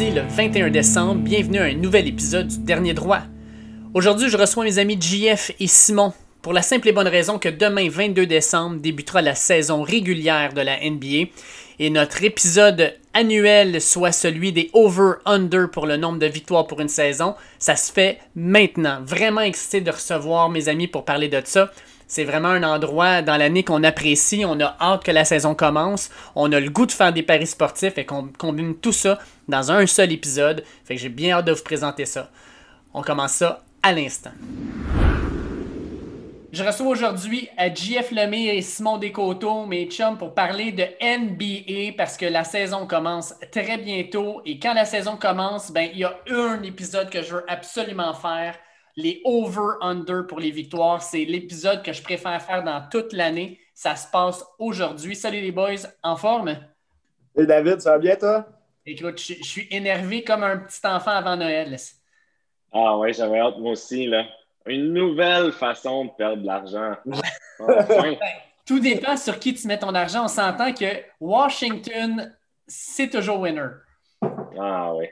le 21 décembre. Bienvenue à un nouvel épisode du Dernier Droit. Aujourd'hui, je reçois mes amis JF et Simon pour la simple et bonne raison que demain 22 décembre débutera la saison régulière de la NBA et notre épisode annuel soit celui des over-under pour le nombre de victoires pour une saison. Ça se fait maintenant. Vraiment excité de recevoir mes amis pour parler de ça. C'est vraiment un endroit dans l'année qu'on apprécie. On a hâte que la saison commence. On a le goût de faire des paris sportifs et qu'on combine tout ça dans un seul épisode. Fait que j'ai bien hâte de vous présenter ça. On commence ça à l'instant. Je reçois aujourd'hui JF Lemire et Simon Descoteaux, mes chums, pour parler de NBA parce que la saison commence très bientôt. Et quand la saison commence, ben, il y a un épisode que je veux absolument faire les over-under pour les victoires. C'est l'épisode que je préfère faire dans toute l'année. Ça se passe aujourd'hui. Salut les boys, en forme? Et David, ça va bien toi? Écoute, je, suis énervé comme un petit enfant avant Noël. Ah ouais, j'avais hâte moi aussi. Là. Une nouvelle façon de perdre de l'argent. Tout dépend sur qui tu mets ton argent. On s'entend que Washington, c'est toujours winner. Ah oui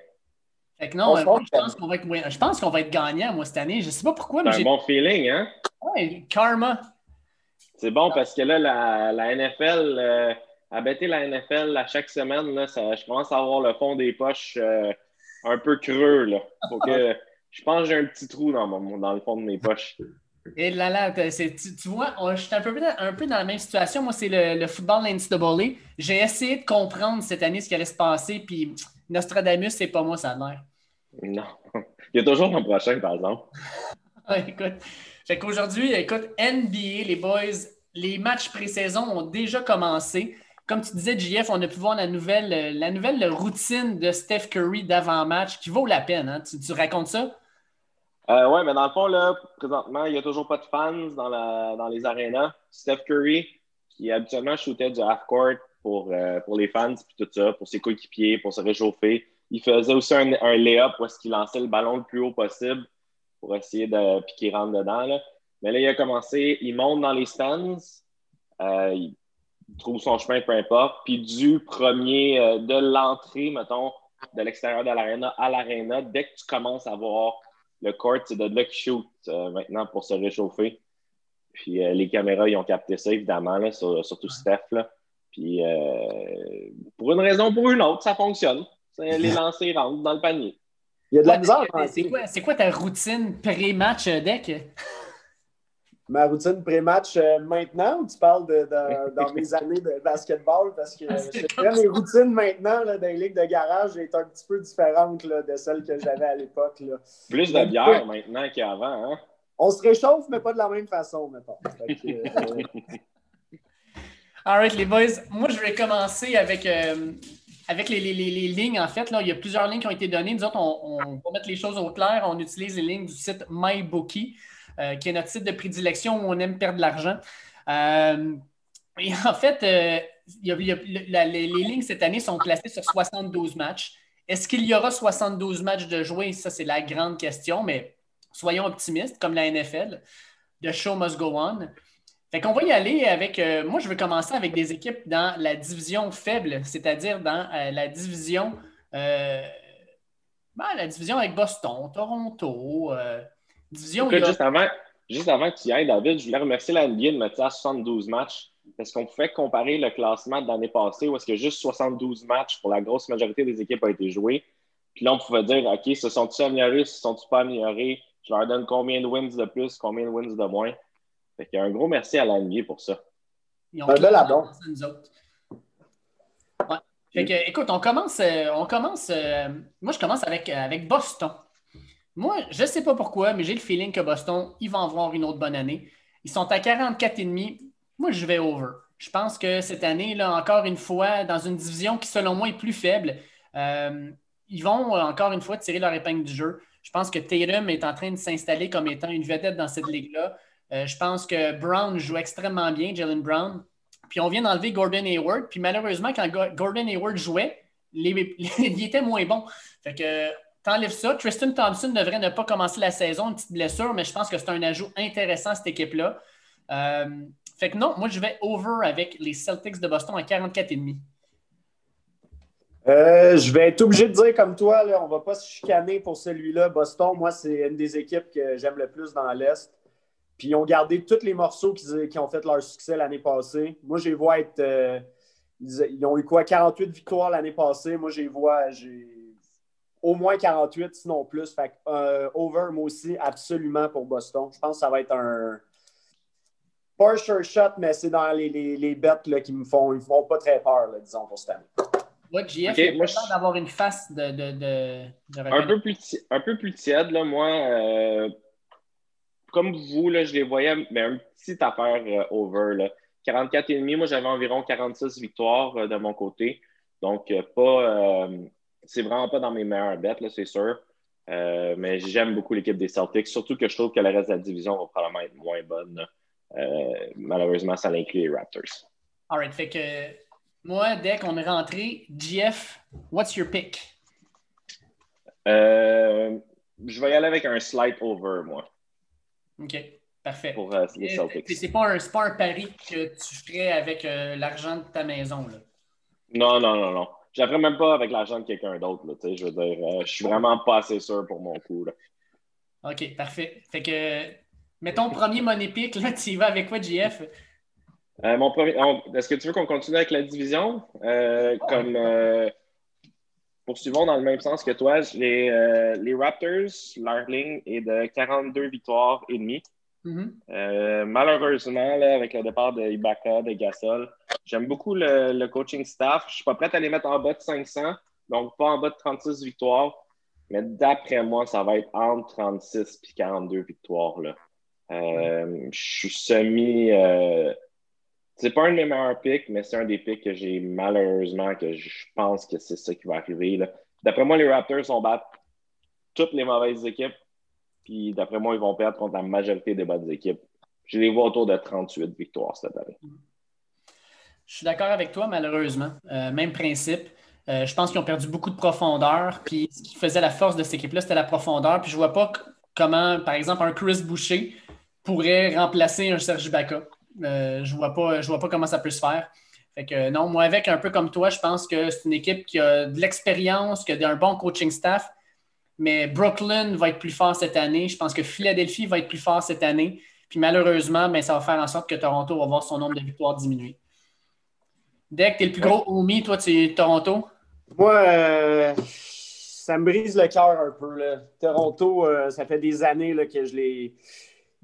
non, je, pense qu'on va être, je pense qu'on va être gagnant, moi, cette année. Je ne sais pas pourquoi. C'est un bon feeling, hein? Oui, karma. C'est bon parce que là, la, NFL, euh, à bêter la NFL à chaque semaine, là, je commence à avoir le fond des poches euh, un peu creux. Là. que, je pense que j'ai un petit trou dans, mon, dans le fond de mes poches. Et là, là, tu, tu, vois, je suis un peu, un peu dans la même situation. Moi, c'est le, le football NCAA. J'ai essayé de comprendre cette année ce qui allait se passer, puis Nostradamus, c'est pas moi, ça a l'air. Non. Il y a toujours l'an prochain, par exemple. écoute. Fait qu'aujourd'hui, écoute, NBA, les boys, les matchs pré-saison ont déjà commencé. Comme tu disais, JF, on a pu voir la nouvelle, la nouvelle routine de Steph Curry d'avant-match qui vaut la peine. Hein? Tu, racontes ça? Euh, oui, mais dans le fond, là, présentement, il n'y a toujours pas de fans dans, la, dans les arénas. Steph Curry, qui habituellement shootait du half-court pour, euh, pour les fans, puis tout ça, pour ses coéquipiers, pour se réchauffer, il faisait aussi un, un lay-up où est-ce qu'il lançait le ballon le plus haut possible pour essayer de piquer rentre dedans. Là. Mais là, il a commencé, il monte dans les stands, euh, il trouve son chemin, peu importe. Puis du premier, euh, de l'entrée, mettons, de l'extérieur de l'aréna à l'aréna, dès que tu commences à voir le court, c'est de là qu'il shoot euh, maintenant pour se réchauffer. Puis les caméras, ils ont capté ça, évidemment, là, surtout Steph. Là. Puis pour une raison ou pour une autre, ça fonctionne les lancers rentrent dans le panier. Il y a de la misère. C'est quoi, quoi, ta routine pré-match euh, deck? Ma routine pré-match euh, maintenant ou tu parles de, dans mes années de basketball? Parce que mes routines maintenant dans les ligues de garage est un petit peu différente de celles que j'avais à l'époque. Plus de bière maintenant qu'avant. Hein? On se réchauffe, mais pas de la même façon, mettons. Euh, All right, les boys. Moi, je vais commencer avec avec les, lignes, en fait, là, il y a plusieurs lignes qui ont été données. Nous autres, on, va mettre les choses au clair. On utilise les lignes du site MyBookie, euh, qui est notre site de prédilection où on aime perdre de l'argent. Euh, et en fait, euh, les lignes cette année sont classées sur 72 matchs. Est-ce qu'il y aura 72 matchs de jouer? Ça, c'est la grande question, mais soyons optimistes, comme la NFL. The show must go on. Fait qu'on va y aller avec. Euh, moi, je veux commencer avec des équipes dans la division faible, c'est-à-dire dans euh, la division. Euh, ben, la division avec Boston, Toronto. division juste, avant, juste avant que tu y ailles, David, je voulais remercier la NBA de mettre ça à 72 matchs. Parce qu'on pouvait comparer le classement de l'année passée où est-ce que juste 72 matchs pour la grosse majorité des équipes ont été joués. Puis là, on pouvait dire, OK, se sont-ils améliorés, se sont-ils pas améliorés? Je leur donne combien de wins de plus, combien de wins de moins? Fait un gros merci à l'année pour ça. Ils ont un bel écoute, on commence. Euh, on commence euh, moi, je commence avec, euh, avec Boston. Moi, je ne sais pas pourquoi, mais j'ai le feeling que Boston, ils vont avoir une autre bonne année. Ils sont à 44,5. Moi, je vais over. Je pense que cette année, là, encore une fois, dans une division qui, selon moi, est plus faible, ils vont encore une fois tirer leur épingle du jeu. Je pense que Tatum est en train de s'installer comme étant une vedette dans cette ligue-là. Euh, je pense que Brown joue extrêmement bien, Jalen Brown. Puis on vient d'enlever Gordon Hayward. Puis malheureusement, quand Gordon Hayward jouait, il était moins bon. Fait que t'enlèves ça. Tristan Thompson devrait ne pas commencer la saison, une petite blessure, mais je pense que c'est un ajout intéressant cette équipe-là. Euh, fait que non, moi je vais over avec les Celtics de Boston à 44,5. Euh, je vais être obligé de dire comme toi, on ne va pas se chicaner pour celui-là. Boston, moi, c'est une des équipes que j'aime le plus dans l'Est. Puis ils ont gardé tous les morceaux qui, ont fait leur succès l'année passée. Moi, je les vois être. Euh, ils, ont eu quoi? 48 victoires l'année passée. Moi, je les vois. J'ai au moins 48, sinon plus. Fait euh, over, moi aussi, absolument pour Boston. Je pense que ça va être un. Pas un sure shot, mais c'est dans les, les, bêtes là, qui me font, ils me font pas très peur, disons, pour cette année. Ouais, JF, okay, moi, je... d'avoir une face de, de, de, un, peu plus, un peu plus tiède, là, moi. Euh, comme vous, là, je les voyais, mais un petit affaire euh, over. Là. 44,5, moi, j'avais environ 46 victoires euh, de mon côté. Donc, pas. c'est vraiment pas dans mes meilleures bêtes, c'est sûr. mais j'aime beaucoup l'équipe des Celtics, surtout que je trouve que le reste de la division va probablement être moins bonne. malheureusement, ça inclut les Raptors. All right. Fait que moi, dès qu'on est rentré, GF, what's your pick? Euh, je vais y aller avec un slight over, moi. OK, parfait. Pour euh, les Celtics. C'est pas, un, pas un pari que tu ferais avec euh, l'argent de ta maison, là? Non, non, non, non. J'apprends même pas avec l'argent de quelqu'un d'autre, Je veux dire, je suis vraiment pas assez sûr pour mon coup, là. OK, parfait. Fait que, mettons, premier money pick, là, tu y vas avec quoi? Euh, mon premier, est-ce que tu veux qu'on continue avec la division? Euh, comme euh, poursuivons dans le même sens que toi, les, les Raptors, leur ligne est de 42 victoires et demie. Mm-hmm. malheureusement, avec le départ de Ibaka, de Gasol, j'aime beaucoup le, coaching staff. Je ne suis pas prêt à les mettre en bas de 500, donc pas en bas de 36 victoires. Mais d'après moi, ça va être entre 36 et 42 victoires. Là. je suis semi c'est pas un de mes meilleurs picks, mais c'est un des picks que j'ai malheureusement que je pense que c'est ça qui va arriver. D'après moi, les Raptors vont battre toutes les mauvaises équipes. Puis d'après moi, ils vont perdre contre la majorité des bonnes équipes. Je les vois autour de 38 victoires cette année. Je suis d'accord avec toi, malheureusement. Euh, même principe. Euh, je pense qu'ils ont perdu beaucoup de profondeur. Puis ce qui faisait la force de cette équipe-là, c'était la profondeur. Puis je vois pas comment, par exemple, un Chris Boucher pourrait remplacer un Serge Ibaka. Euh, je ne vois, pas, vois pas comment ça peut se faire. Fait que non, moi, avec un peu comme toi, je pense que c'est une équipe qui a de l'expérience, qui a un bon coaching staff. Mais Brooklyn va être plus fort cette année. Je pense que Philadelphie va être plus fort cette année. Puis malheureusement, ben, ça va faire en sorte que Toronto va voir son nombre de victoires diminuer. Dès que tu es le plus gros homie, toi, tu es Toronto? Moi, euh, ça me brise le cœur un peu. Toronto, euh, ça fait des années que je les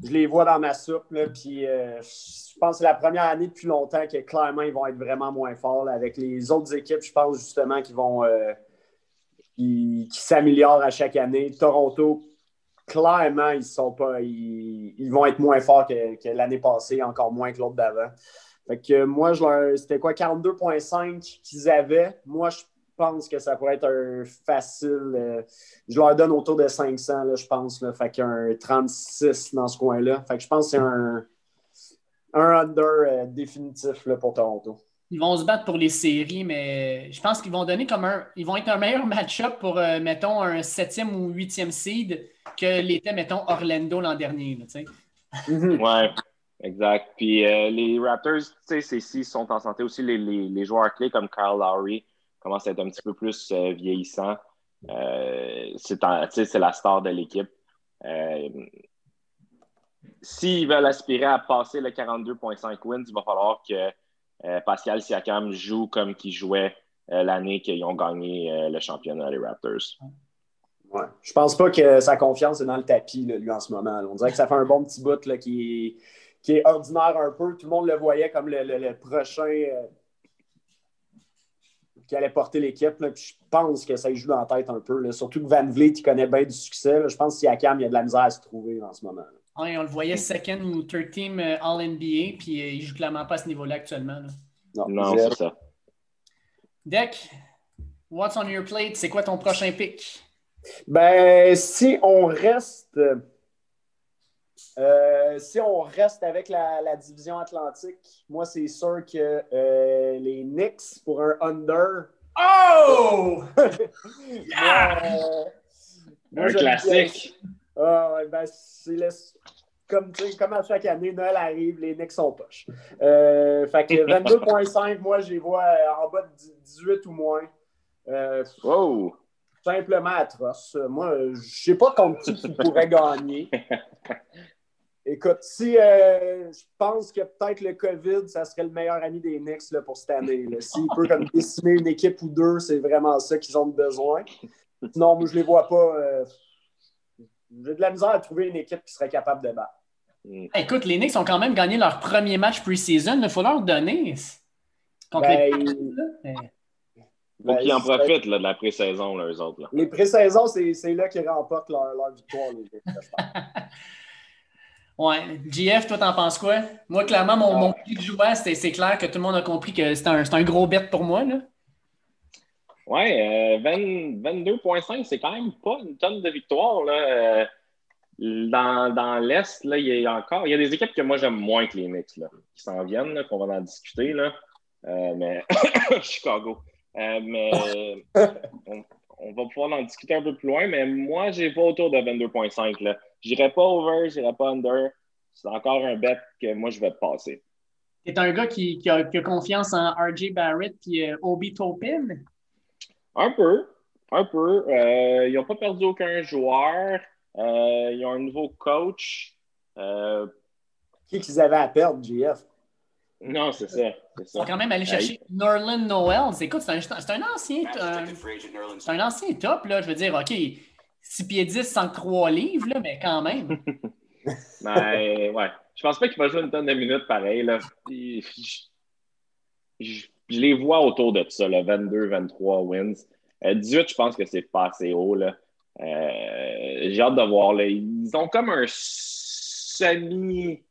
je les vois dans ma soupe. puis euh, je pense que c'est la première année depuis longtemps que clairement, ils vont être vraiment moins forts. avec les autres équipes, je pense justement qu'ils vont euh, s'améliorent à chaque année. Toronto, clairement, ils sont pas. Ils, vont être moins forts que, l'année passée, encore moins que l'autre d'avant. Fait que moi, c'était quoi, 42,5 qu'ils avaient. Moi, je pense que ça pourrait être un facile. Euh, je leur donne autour de 500, là, je pense. Là, fait qu'un 36 dans ce coin-là. Fait que je pense que c'est un, un under euh, définitif là, pour Toronto. Ils vont se battre pour les séries, mais je pense qu'ils vont donner comme un. Ils vont être un meilleur match-up pour, euh, mettons, un septième ou huitième seed que l'était, mettons, Orlando l'an dernier. Mhm. ouais, exact. Puis les Raptors, tu sais, s'ils sont en santé aussi, les, les, les joueurs clés comme Kyle Lowry commence à être un petit peu plus euh, vieillissant. Euh, c'est la star de l'équipe. Euh, s'ils veulent aspirer à passer le 42,5 wins, il va falloir que Pascal Siakam joue comme qu'il jouait l'année qu'ils ont gagné le championnat, les Raptors. Ouais. Je pense pas que sa confiance est dans le tapis, lui, en ce moment. On dirait que ça fait un bon petit bout qui, qui, est ordinaire un peu. Tout le monde le voyait comme le prochain qui allait porter l'équipe. Je pense que ça joue dans la tête un peu. Surtout que Van Vliet, il connaît bien du succès. Je pense qu'Yakam, il y a de la misère à se trouver en ce moment. Oui, on le voyait second ou third team euh, All-NBA, puis euh, il joue clairement pas à ce niveau-là actuellement. Non, c'est ça. Deck, what's on your plate? C'est quoi ton prochain pick? Ben, si on reste euh, si on reste avec la, division atlantique, moi, c'est sûr que euh, les Knicks pour un under. Oh! un classique. Ah, ben, comme, comme à chaque année, Noël arrive, les Knicks sont poches. Euh, fait que 22,5, moi, je les vois en bas de 18 ou moins. Wow! simplement atroce. Moi, je ne sais pas contre qui pourrait gagner. Écoute, si euh, je pense que peut-être le COVID, ça serait le meilleur ami des Knicks là, pour cette année. S'il peut comme décimer une équipe ou deux, c'est vraiment ça qu'ils ont besoin. Sinon, moi, je les vois pas. euh, J'ai de la misère à trouver une équipe qui serait capable de battre. Hmm. Écoute, les Knicks ont quand même gagné leur premier match pre-season. Il faut leur donner. Contre Ben, les Faut Ben, qu'ils en c'est- profitent là, de la pré-saison, eux autres. Là. Les pré-saisons, c'est là qu'ils remportent leur, leur victoire. les Knicks. Ouais. GF, toi, t'en penses quoi? Moi, clairement, mon, Ah. mon prix de joueur, c'est c'est clair que tout le monde a compris que c'est un, c'est un gros bet pour moi. Là. Ouais, euh, 20 22,5, c'est quand même pas une tonne de victoires. Là. Euh, dans dans l'Est, là, il y a encore. Il y a des équipes que moi j'aime moins que les Knicks là, qui s'en viennent, là, qu'on va en discuter. Là. Euh, mais Chicago. Euh, mais on, on va pouvoir en discuter un peu plus loin, mais moi, j'ai pas autour de 22,5. J'irai pas over, j'irai pas under. C'est encore un bet que moi je vais passer. T'es un gars qui, qui a, qui a confiance en RJ Barrett et Obi Topin. Un peu, un peu. Euh, ils n'ont pas perdu aucun joueur. Euh, ils ont un nouveau coach. Euh, Qui qu'ils avaient à perdre, GF? non, c'est ça. Ils sont quand même allés chercher Norland Noel. Écoute, c'est un, un ancien. euh, c'est un ancien top, là. Je veux dire, OK, 6 pieds 10, 103 livres, là, mais quand même. Mais ouais. Je pense pas qu'il va jouer une tonne de minutes pareil. Là. Je, je- je les vois autour de ça, là, 22, 23 wins. Euh, 18, je pense que c'est pas assez haut. Là. Euh, J'ai hâte de voir. Là. Ils ont comme un semi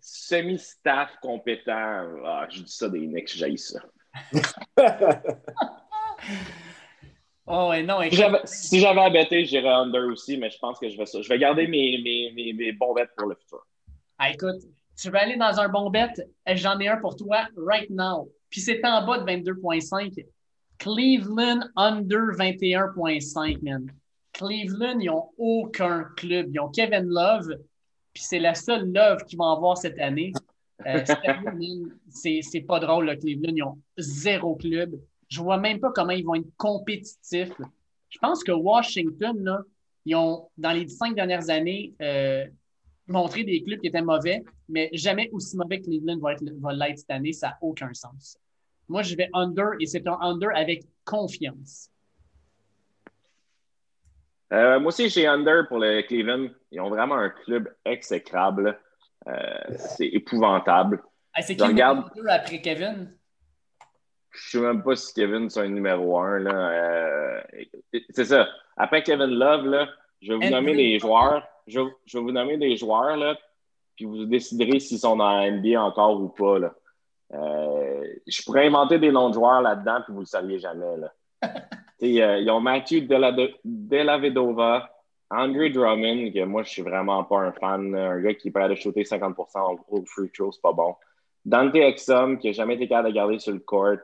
semi-staff compétent. Ah, je dis ça des Knicks, j'aille ça. Oh, ouais, non, Si écoute, j'avais- Si j'avais à bêter, j'irais under aussi, mais je pense que je vais. Je vais garder mes, mes, mes, mes bons bêtes pour le futur. ah, écoute, tu veux aller dans un bon bet? Eh, J'en ai un pour toi right now. Puis c'est en bas de 22,5. Cleveland under 21,5, man. Cleveland, ils n'ont aucun club. Ils ont Kevin Love, puis c'est la seule Love qu'ils vont avoir cette année. Euh, c'est pas drôle, le Cleveland. Ils ont zéro club. Je vois même pas comment ils vont être compétitifs. Je pense que Washington, là, ils ont, dans les cinq dernières années, euh, montré des clubs qui étaient mauvais, mais jamais aussi mauvais que Cleveland va être- va l'être cette année. Ça n'a aucun sens. Moi, je vais under et c'est un under avec confiance. Euh, moi aussi, j'ai under pour le Cleveland. Ils ont vraiment un club exécrable. Euh, c'est épouvantable. Hey, c'est qui regarde. après Kevin? Je ne sais même pas si Kevin c'est un numéro un. Euh, c'est ça. Après Kevin Love, là, je vais vous nommer des Drummond. joueurs. Je, je vais vous nommer des joueurs, là, puis vous déciderez s'ils sont dans la NBA encore ou pas. Là. Euh, je pourrais inventer des noms de joueurs là-dedans, puis vous ne le saviez jamais. Là. Euh, ils ont Delade- Delavedova, Andre Drummond, que moi, je suis vraiment pas un fan. Un gars qui peut aller shooter 50% au free throw, c'est pas bon. Dante Exum, qui n'a jamais été capable de garder sur le court,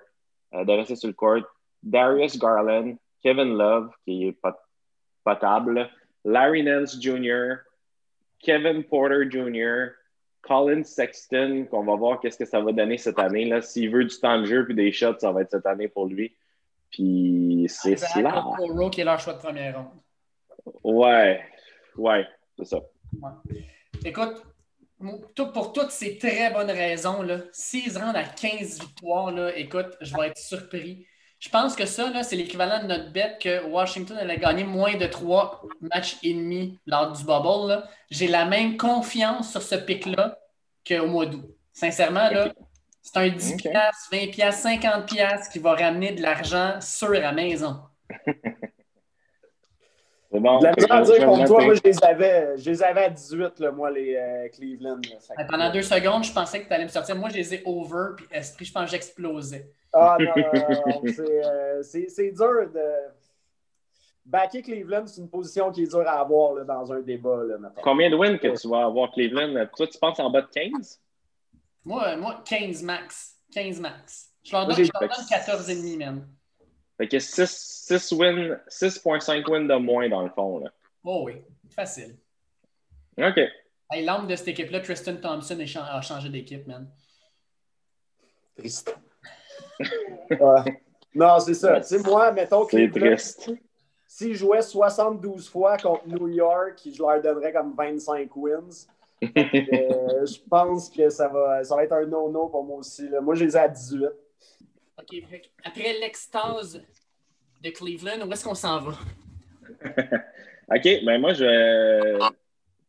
de rester sur le court. Darius Garland, Kevin Love, qui est pot- potable. Larry Nance Jr., Kevin Porter Jr., Colin Sexton, qu'on va voir qu'est-ce que ça va donner cette année. là. S'il veut du temps de jeu puis des shots, ça va être cette année pour lui. Puis c'est cela. Okoro, qui est leur choix de première ronde. Ouais, ouais, c'est ça. Ouais. Écoute, pour toutes ces très bonnes raisons, s'ils se rendent à 15 victoires, là, écoute, je vais être surpris. Je pense que ça, c'est l'équivalent de notre bet que Washington allait gagner moins de 3 matchs et demi lors du bubble. J'ai la même confiance sur ce pic-là qu'au mois d'août. Sincèrement, là, c'est un 10 Ok. piastres, 20 piastres, 50 piastres qui va ramener de l'argent sûr à la maison. C'est bon. La misère à dire contre toi, moi, je les avais, je les avais à 18, là, moi, les euh, Cleveland. là. Fait que- Pendant deux secondes, je pensais que tu allais me sortir. Moi, je les ai over, puis esprit, je pense que j'explosais. Ah non, non, non, non, c'est, euh, c'est, dur de. Backer Cleveland, c'est une position qui est dure à avoir là, dans un débat. Là. Combien de wins que tu vas avoir, Cleveland? Toi, tu penses en bas de 15? Moi, moi 15 max. 15 max. Je leur donne, j'ai- je leur donne 14,5, man. Fait que 6, 6 wins, 6.5 wins de moins dans le fond. Là. Oh oui, facile. OK. Hey, L'âme de cette équipe-là, Tristan Thompson a changé d'équipe, man. Triste. Ouais. Non, c'est ça. Tu sais, moi, mettons que. C'est triste. S'ils jouaient 72 fois contre New York, je leur donnerais comme 25 wins. Euh, je pense que ça va, ça va être un no-no pour moi aussi. Là. Moi, je les ai à 18. OK. Après l'extase de Cleveland, où est-ce qu'on s'en va? OK. Ben moi, je,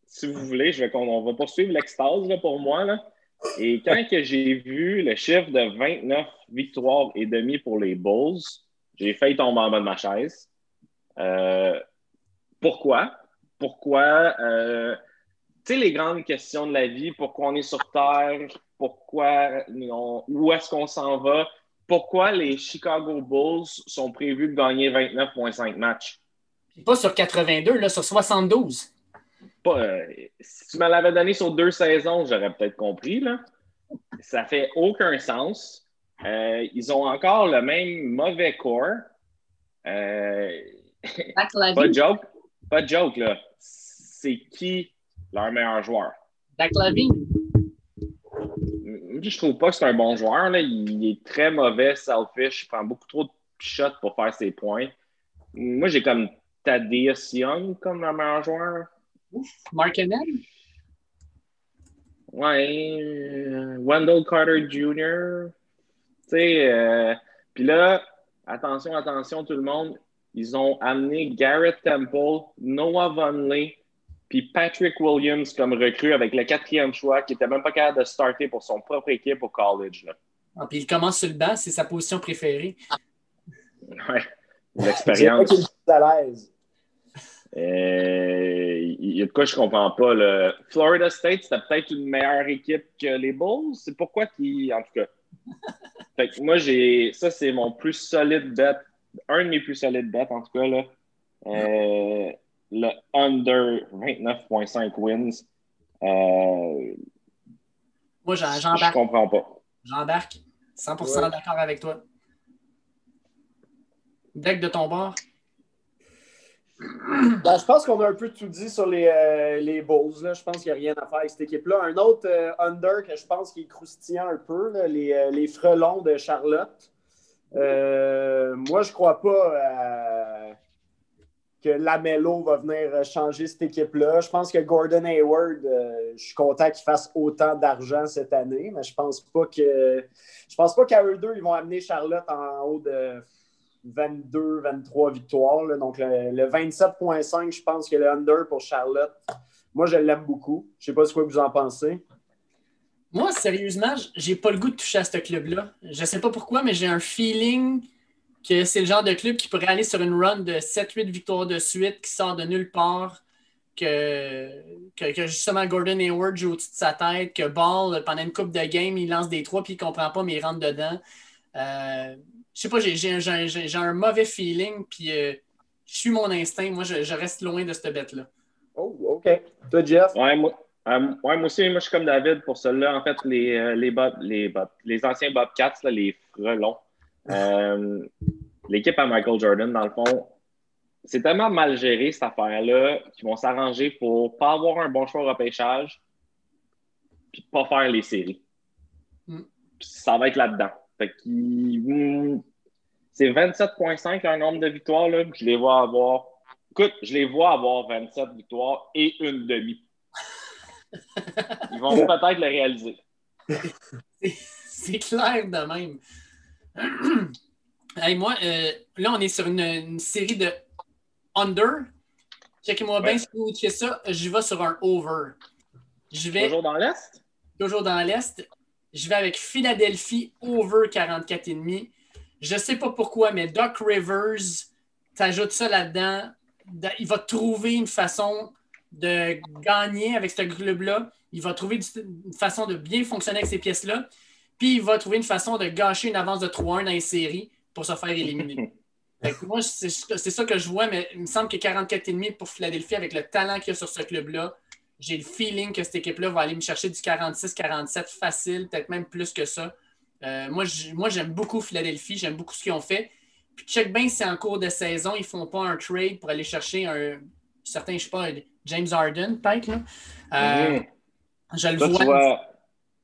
si vous voulez, je vais, on va poursuivre l'extase pour moi. Là. Et quand j'ai vu le chiffre de 29 victoires et demi pour les Bulls, j'ai failli tomber en bas de ma chaise. Euh, pourquoi? Pourquoi? Euh, tu sais, les grandes questions de la vie, pourquoi on est sur Terre, pourquoi, où est-ce qu'on s'en va, pourquoi les Chicago Bulls sont prévus de gagner 29,5 matchs? Pas sur 82, là, sur 72. Euh, si tu me l'avais donné sur deux saisons, j'aurais peut-être compris. Là. Ça fait aucun sens. Euh, ils ont encore le même mauvais corps. Euh, pas de joke. Pas de joke, là. C'est qui leur meilleur joueur? Dak Lavine. Je trouve pas que c'est un bon joueur. Là. Il est très mauvais, selfish. Il prend beaucoup trop de shots pour faire ses points. Moi, j'ai comme Thaddeus Young comme leur meilleur joueur. Mark Ouais. Euh, Wendell Carter Jr. Tu sais, euh, puis là, attention, attention tout le monde, ils ont amené Garrett Temple, Noah Vonley, puis Patrick Williams comme recrue avec le quatrième choix qui n'était même pas capable de starter pour son propre équipe au college. Là. Ah, puis il commence sur le banc, c'est sa position préférée. Ouais, l'expérience. à l'aise. Euh, il y a de quoi je ne comprends pas. Florida State, c'était peut-être une meilleure équipe que les Bulls. C'est pourquoi qu'ils. En tout cas. Fait que moi, j'ai. Ça, c'est mon plus solide bet. Un de mes plus solides bets, en tout cas. Là. Euh, le under 29,5 wins. Euh, moi, j'embarque. Je comprends pas. J'embarque. 100% d'accord avec toi. Deck de ton bord. Ben, je pense qu'on a un peu tout dit sur les, euh, les Bulls. Là. Je pense qu'il n'y a rien à faire avec cette équipe-là. Un autre euh, under que je pense qui est croustillant un peu, les, euh, les, frelons de Charlotte. moi, je ne crois pas que Lamello va venir changer cette équipe-là. Je pense que Gordon Hayward, je suis content qu'il fasse autant d'argent cette année, mais je pense pas que je pense pas qu'à eux deux, ils vont amener Charlotte en haut de 22, 23 victoires. Donc, le, 27,5, je pense que le under pour Charlotte, moi, je l'aime beaucoup. Je sais pas ce que vous en pensez. Moi, sérieusement, j'ai pas le goût de toucher à ce club-là. Je sais pas pourquoi, mais j'ai un feeling que c'est le genre de club qui pourrait aller sur une run de 7-8 victoires de suite qui sort de nulle part. Que, que, justement Gordon Hayward joue au-dessus de sa tête, que Ball, pendant une coupe de game, il lance des trois puis il ne comprend pas, mais il rentre dedans. Euh, je sais pas, j'ai un mauvais feeling, puis euh, je suis mon instinct. Moi, je, reste loin de cette bête-là. Oh, OK. Toi, Jeff? Ouais, moi, euh, moi aussi, moi, je suis comme David pour cela. En fait, les, euh, les, les, les anciens Bobcats, là, les frelons, l'équipe à Michael Jordan, dans le fond, c'est tellement mal géré, cette affaire-là, qu'ils vont s'arranger pour pas avoir un bon choix au repêchage, puis pas faire les séries. Hmm. ça va être là-dedans. Fait hmm, c'est 27,5 un nombre de victoires. Là. Je les vois avoir. Écoute, je les vois avoir 27 victoires et une demi. Ils vont peut-être le réaliser. C'est clair de même. moi, euh, là, on est sur une, série de under. Checkez-moi bien si vous ça. Je vais sur un over. Je vais... Toujours dans l'Est? Toujours dans l'Est. Je vais avec Philadelphie over 44,5. Je ne sais pas pourquoi, mais Doc Rivers, t'ajoutes ça là-dedans. Il va trouver une façon de gagner avec ce club-là. Il va trouver une façon de bien fonctionner avec ces pièces-là. Puis il va trouver une façon de gâcher une avance de 3-1 dans les séries pour se faire éliminer. moi, c'est ça que je vois, mais il me semble que 44,5 pour Philadelphie avec le talent qu'il y a sur ce club-là j'ai le feeling que cette équipe-là va aller me chercher du 46-47 facile, peut-être même plus que ça. Euh, moi, j'aime beaucoup Philadelphie, j'aime beaucoup ce qu'ils ont fait. Puis check bien si en cours de saison, ils ne font pas un trade pour aller chercher un certain, je sais pas, James Harden, peut-être. Euh, mhm. Je le vois.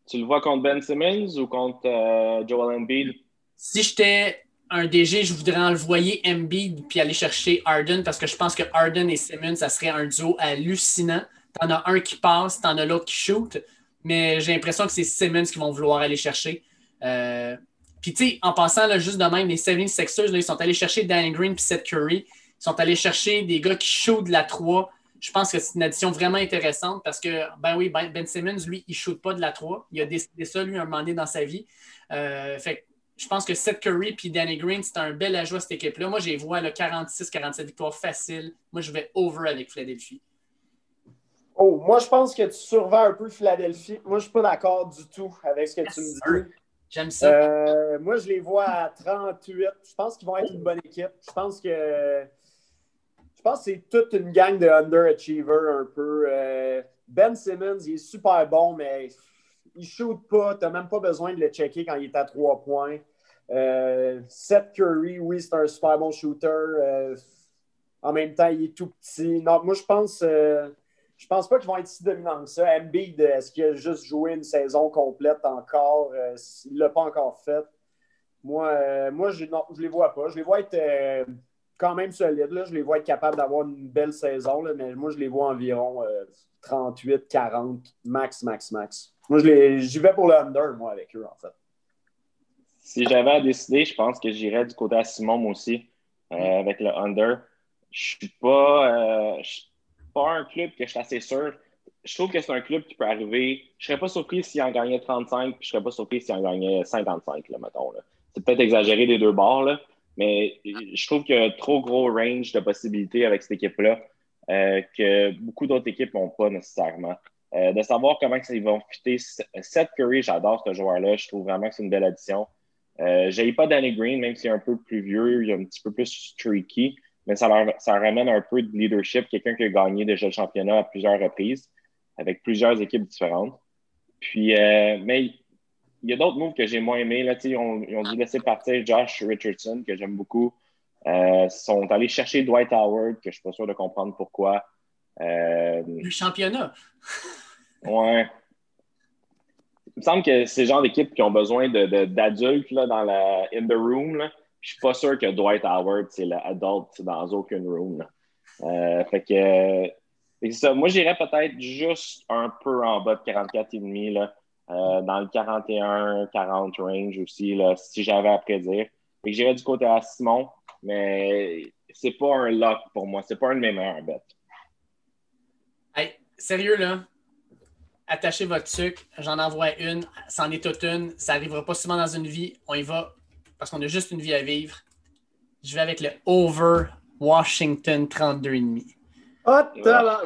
Tu, le vois contre Ben Simmons ou contre euh, Joel Embiid? Si j'étais un DG, je voudrais envoyer Embiid puis aller chercher Arden parce que je pense que Arden et Simmons, ça serait un duo hallucinant. T'en as un qui passe, t'en as l'autre qui shoot, mais j'ai l'impression que c'est Simmons qui vont vouloir aller chercher. Euh, puis, tu sais, en passant, là, juste de même, les 76ers, là, ils sont allés chercher Danny Green puis Seth Curry. Ils sont allés chercher des gars qui shootent de la 3. Je pense que c'est une addition vraiment intéressante parce que, ben oui, Ben, ben Simmons, lui, il ne shoot pas de la 3. Il a décidé ça, lui, un moment donné dans sa vie. Euh, fait je pense que Seth Curry et Danny Green, c'est un bel ajout à cette équipe-là. Moi, j'ai vois 46-47 victoires faciles. Moi, je vais over avec Philadelphie. Oh, moi, je pense que tu survends un peu Philadelphie. Moi, je ne suis pas d'accord du tout avec ce que tu me dis. J'aime ça. Euh, moi, je les vois à 38. Je pense qu'ils vont être une bonne équipe. Je pense que pense que c'est toute une gang de underachievers un peu. Euh, ben Simmons, il est super bon, mais il shoot pas. Tu n'as même pas besoin de le checker quand il est à trois points. Euh, Seth Curry, oui, c'est un super bon shooter. en même temps, il est tout petit. Non, moi, je pense je pense pas qu'ils vont être si dominants que ça. Embiid, est-ce qu'il a juste joué une saison complète encore? Euh, il l'a pas encore fait. Moi, euh, moi je ne les vois pas. Je les vois être euh, quand même solides. Là. Je les vois être capables d'avoir une belle saison, là, mais moi, je les vois environ 38, 40, max, max, max. Moi, j'y vais pour le under, moi, avec eux, en fait. Si j'avais à décider, je pense que j'irais du côté à Simon, aussi, avec le under. Je suis pas pas un club que je suis assez sûr. Je trouve que c'est un club qui peut arriver. Je ne serais pas surpris s'il en gagnait 35, puis je ne serais pas surpris s'il en gagnait 55, là, mettons. C'est peut-être exagéré des deux bords, là, mais je trouve qu'il y a trop gros range de possibilités avec cette équipe-là euh, que beaucoup d'autres équipes n'ont pas nécessairement. Euh, de savoir comment ils vont fitter Seth Curry, j'adore ce joueur-là. Je trouve vraiment que c'est une belle addition. Euh, je pas Danny Green, même s'il est un peu plus vieux, il est un petit peu plus streaky mais ça, leur, ça ramène un peu de leadership, quelqu'un qui a gagné déjà le championnat à plusieurs reprises, avec plusieurs équipes différentes. Puis, euh, mais il y a d'autres moves que j'ai moins aimés. Là, ils, ont, ils ont dû laisser partir Josh Richardson, que j'aime beaucoup. Euh, ils sont allés chercher Dwight Howard, que je ne suis pas sûr de comprendre pourquoi. Euh, le championnat. ouais. Il me semble que c'est le genre d'équipe qui ont besoin d'adultes de, dans la in the room. Là je suis pas sûr que Dwight Howard, c'est l'adult dans aucune room. Euh, fait que, ça. Moi, j'irais peut-être juste un peu en bas de 44,5, là, euh, dans le 41-40 range aussi, là, si j'avais à prédire. Et j'irais du côté à Simon, mais c'est pas un lock pour moi. C'est pas un de mes meilleurs bêtes. Hey, sérieux, là, attachez votre sucre, j'en envoie une, c'en est toute une, ça n'arrivera pas souvent dans une vie, on y va parce qu'on a juste une vie à vivre. Je vais avec le over Washington 32,5. Oh,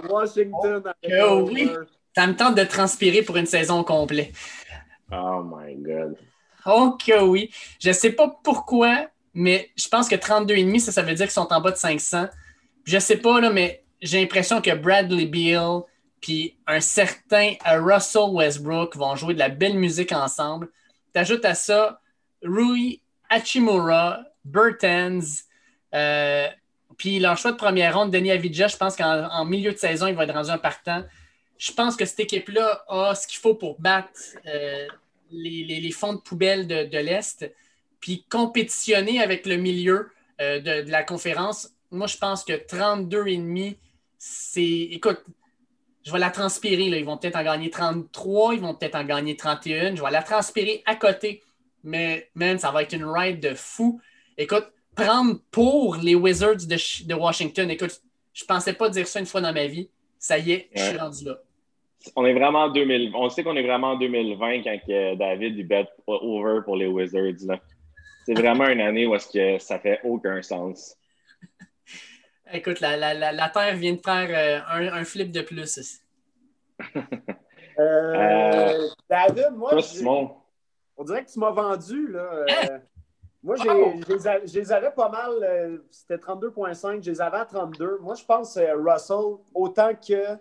Washington. Oh, oui. Ça me tente de transpirer pour une saison complète. Oh my God. Oh que oui. Je ne sais pas pourquoi, mais je pense que 32,5, ça, ça veut dire qu'ils sont en bas de 500. Je ne sais pas, là, mais j'ai l'impression que Bradley Beal puis un certain Russell Westbrook vont jouer de la belle musique ensemble. Tu ajoutes à ça Rui Hachimura, Burtens, euh, puis leur choix de première ronde, Denis Avidja, je pense qu'en milieu de saison, il va être rendu un partant. Je pense que cette équipe-là a ce qu'il faut pour battre euh, les, fonds de poubelle de, l'Est, puis compétitionner avec le milieu euh, de, la conférence. Moi, je pense que 32,5, c'est. Écoute, je vais la transpirer. Là. Ils vont peut-être en gagner 33, ils vont peut-être en gagner 31. Je vais la transpirer à côté mais man, ça va être une ride de fou. Écoute, prendre pour les Wizards de, Washington, écoute, je pensais pas dire ça une fois dans ma vie. Ça y est, je suis rendu là. On est vraiment en 2000. On sait qu'on est vraiment en 2020 quand David il bet over pour les Wizards. C'est vraiment une année où est-ce que ça fait aucun sens. Écoute, la, Terre vient de faire euh, un, flip de plus. Euh, euh, David, moi. Simon. On dirait que tu m'as vendu. Là. Euh, hein? moi, je les avais pas mal. Euh, c'était 32,5. Je les avais à 32. Moi, je pense que Russell, autant que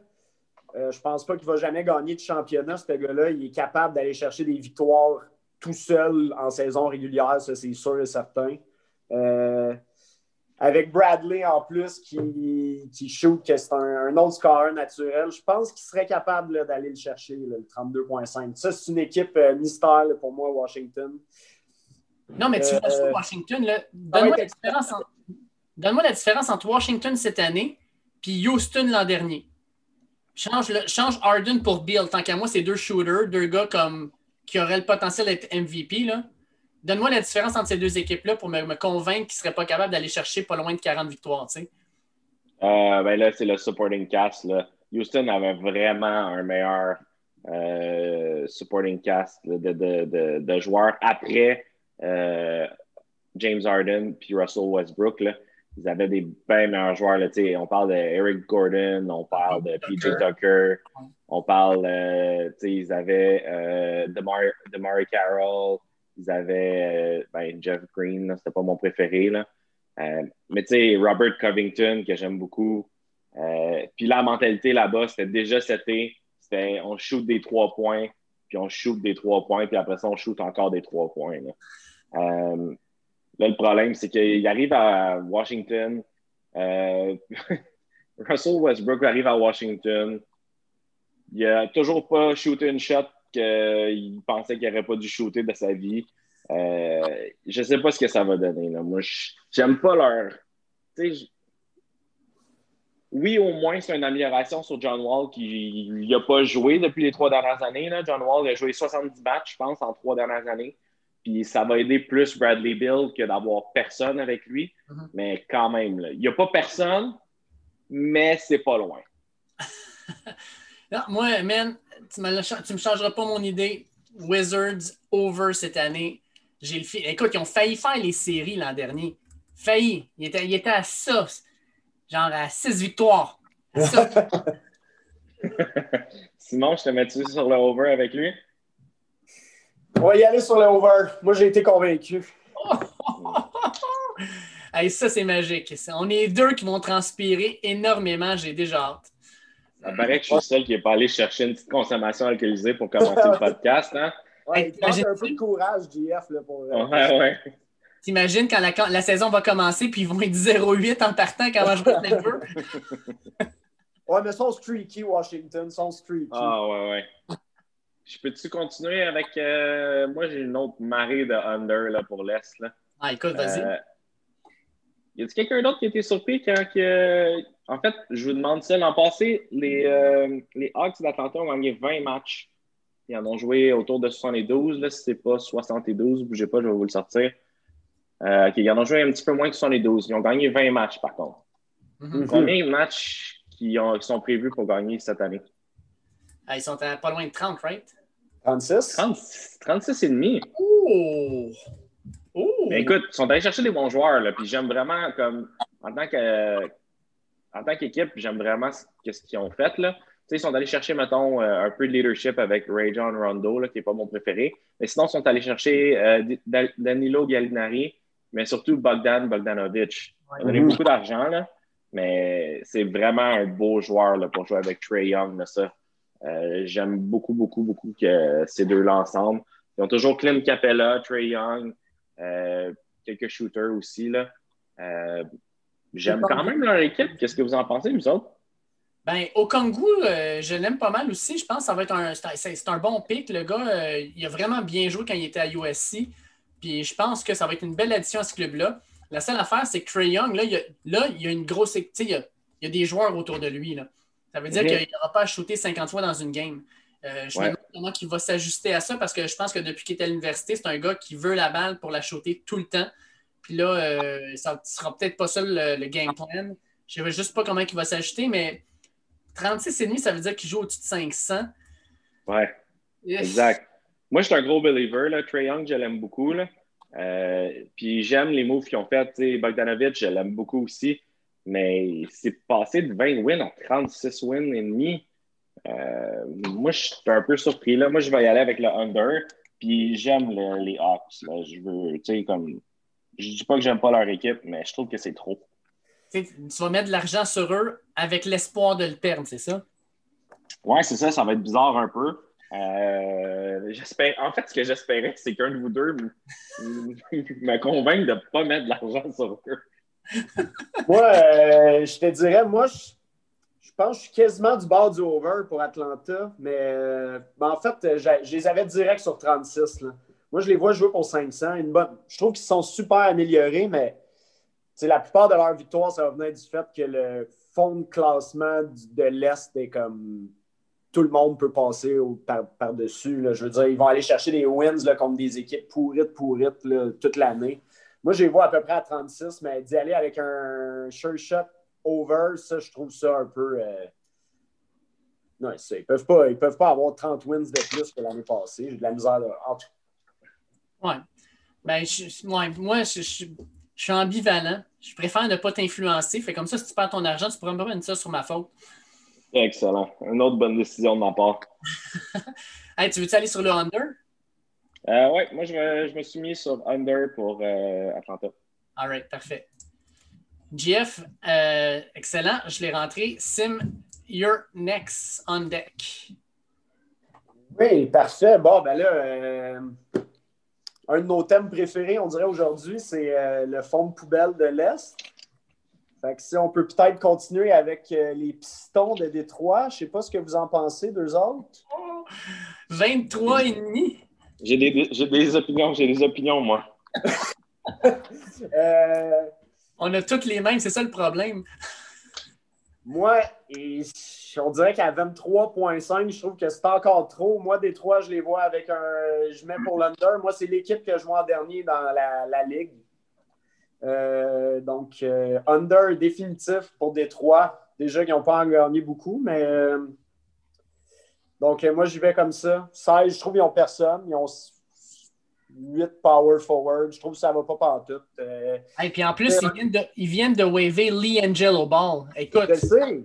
euh, je pense pas qu'il va jamais gagner de championnat, ce gars-là, il est capable d'aller chercher des victoires tout seul en saison régulière, ça c'est sûr et certain avec Bradley en plus qui, qui shoot, que c'est un, autre score naturel, je pense qu'il serait capable d'aller le chercher, le 32.5. Ça, c'est une équipe euh, mystère pour moi, Washington. Non, mais tu vois, Euh, Washington, donne-moi être la, la différence entre Washington cette année puis Houston l'an dernier. Change, le, change Harden pour Bill. Tant qu'à moi, c'est deux shooters, deux gars comme, qui auraient le potentiel d'être MVP. Donne-moi la différence entre ces deux équipes-là pour me, convaincre qu'ils ne seraient pas capables d'aller chercher pas loin de 40 victoires. Euh, ben là, c'est le supporting cast. Houston avait vraiment un meilleur euh, supporting cast de, de, de joueurs après euh, James Harden puis Russell Westbrook. Là. Ils avaient des bien meilleurs joueurs. Là, tu sais, on parle de Eric Gordon, on parle de PJ Tucker, on parle, euh, tu sais, ils avaient euh, Demar, Carroll, ils avaient euh, ben, Jeff Green, c'était pas mon préféré. Là. Euh, mais tu sais, Robert Covington, que j'aime beaucoup. Euh, puis la mentalité là-bas, c'était déjà cet été, c'était on shoot des trois points, puis on shoot des trois points, puis après ça, on shoot encore des trois points. Là, là, le problème, c'est qu'il arrive à Washington. euh, Russell Westbrook arrive à Washington. Il a toujours pas shooté une shot qu'il pensait qu'il n'aurait pas dû shooter de sa vie. Euh, je sais pas ce que ça va donner. Là. Moi, j'aime pas leur. Oui, au moins, c'est une amélioration sur John Wall qui n'a pas joué depuis les trois dernières années. John Wall a joué 70 matchs, je pense, en trois dernières années. Puis ça va aider plus Bradley Bill que d'avoir personne avec lui. Mhm. Mais quand même, là, il n'y a pas personne, mais c'est pas loin. Non, moi, man, tu ne me changeras pas mon idée. Wizards over cette année. J'ai le fi- Écoute, ils ont failli faire les séries l'an dernier. Failli. Ils étaient, ils étaient à ça. Genre à six victoires. À ça. Simon, je te mets-tu sur le over avec lui? On va y aller sur le over. Moi, j'ai été convaincu. Hey, ça, c'est magique. On est deux qui vont transpirer énormément. J'ai déjà hâte. Ça paraît que je suis le seul qui n'est pas allé chercher une petite consommation alcoolisée pour commencer le podcast. Hein? Ouais, il manque un t'imagines- peu de courage, JF, là, pour. euh, Ouais, ouais. T'imagines quand la, saison va commencer, puis ils vont être 0-8 en partant quand on va jouer à Denver? Ouais, mais sont streaky, Washington, sont streaky. Ah, ouais, ouais. Je peux-tu continuer avec. euh, moi, j'ai une autre marée de under là, pour l'Est. là. Ah, écoute, vas-y. Euh, y a-t-il quelqu'un d'autre qui a été surpris quand. que- En fait, je vous demande ça. L'an passé, les, euh, les Hawks d'Atlanta ont gagné 20 matchs. Ils en ont joué autour de 72. Là, si c'est pas 72, bougez pas, je vais vous le sortir. Euh, ils en ont joué un petit peu moins que 72. Ils ont gagné 20 matchs, par contre. Mhm. Combien de matchs qui, ont- qui sont prévus pour gagner cette année? Ah, ils sont à pas loin de 30, right? 36? 36, 36 et demi. Oh! Oh! Mais écoute, ils sont allés chercher des bons joueurs, là, puis j'aime vraiment, comme, en tant que, en tant qu'équipe, j'aime vraiment ce, qu'est-ce qu'ils ont fait, là. Tu sais, ils sont allés chercher, mettons, euh, un peu de leadership avec Ray John Rondo, là, qui n'est pas mon préféré. Mais sinon, ils sont allés chercher euh, Da- Danilo Gallinari, mais surtout Bogdan Bogdanovic. Ils ont donné beaucoup d'argent, là, mais c'est vraiment un beau joueur là, pour jouer avec Trey Young, là, ça. Euh, J'aime beaucoup, beaucoup, beaucoup que ces deux-là ensemble. Ils ont toujours Clint Capella, Trey Young, euh, quelques shooters aussi. Là. Euh, J'aime quand même leur équipe. Qu'est-ce que vous en pensez, vous autres? Ben, Okongu, euh, je l'aime pas mal aussi. Je pense que ça va être un, c'est un- bon pick. Le gars, euh, il a vraiment bien joué quand il était à USC. Puis je pense que ça va être une belle addition à ce club-là. La seule affaire, c'est que Trey Young, là, il y a, là, il y a une grosse. Il y a, il y a des joueurs autour de lui. Là. Ça veut dire qu'il n'aura pas à shooter 50 fois dans une game. Euh, je Ouais. me demande comment il va s'ajuster à ça parce que je pense que depuis qu'il est à l'université, c'est un gars qui veut la balle pour la shooter tout le temps. Puis là, euh, ça ne sera peut-être pas ça le, le game plan. Je ne sais juste pas comment il va s'ajuster, mais 36,5, ça veut dire qu'il joue au-dessus de 500. Ouais, exact. Moi, je suis un gros believer. Là. Trey Young, je l'aime beaucoup. Là. Euh, puis j'aime les moves qu'ils ont fait. Bogdanovic, je l'aime beaucoup aussi. Mais c'est passé de 20 wins à 36 wins et demi. Euh, moi, je suis un peu surpris. Là. Moi, je vais y aller avec le under. Puis j'aime le- les Hawks. Là. Je veux, tu sais, comme. Je dis pas que j'aime pas leur équipe, mais je trouve que c'est trop. Tu sais, tu vas mettre de l'argent sur eux avec l'espoir de le perdre, c'est ça? Ouais, c'est ça, ça va être bizarre un peu. Euh, j'espère, en fait, ce que j'espérais, c'est qu'un de vous deux me, me convainque de ne pas mettre de l'argent sur eux. Moi, euh, je te dirais, moi, je, je pense que je suis quasiment du bord du over pour Atlanta, mais euh, ben, en fait, euh, je les avais direct sur 36. là. Moi, je les vois jouer pour 500. Une bonne... Je trouve qu'ils sont super améliorés, mais la plupart de leurs victoires, ça venir du fait que le fond de classement de l'Est est comme tout le monde peut passer par-dessus. je veux dire, ils vont aller chercher des wins contre des équipes pourrites, pourrites toute l'année. Moi, je les vois à peu près à 36, mais d'y aller avec un sure shot over, ça, je trouve ça un peu. Euh... Non, ils ne peuvent, pas, peuvent pas avoir 30 wins de plus que l'année passée. J'ai de la misère. De... En tout Ouais. Ben, je, moi, je, je, suis ambivalent. Je préfère ne pas t'influencer. Fait comme ça, si tu perds ton argent, tu pourrais me mettre ça sur ma faute. Excellent. Une autre bonne décision de ma part. hey, tu veux-tu aller sur le under? Euh, oui, moi, je me, je me, suis mis sur under pour euh, Atlanta. All right, parfait. Jeff, euh, excellent. Je l'ai rentré. Sim, you're next on deck. Oui, parfait. Bon, ben là, euh, un de nos thèmes préférés, on dirait aujourd'hui, c'est le fond de poubelle de l'Est. Fait que si on peut peut-être continuer avec euh, les Pistons de Détroit, je ne sais pas ce que vous en pensez, deux autres. 23 et demi. J'ai des, des, opinions, j'ai des opinions, moi. Euh, on a toutes les mêmes, c'est ça le problème. moi, on dirait qu'à 23.5, je trouve que c'est encore trop. Moi, Détroit, je les vois avec un. Je mets pour l'under. Moi, c'est l'équipe que je vois en dernier dans la, la ligue. Euh, donc, euh, under définitif pour Détroit. Déjà qu'ils n'ont pas gagné beaucoup, mais. Euh, donc, moi, j'y vais comme ça. 16, je trouve qu'ils n'ont personne. Ils ont 8 power forward. Je trouve que ça ne va pas partout. Et puis en plus, ils viennent, de, ils viennent de waver Lee Angelo Ball. Écoute. Je sais.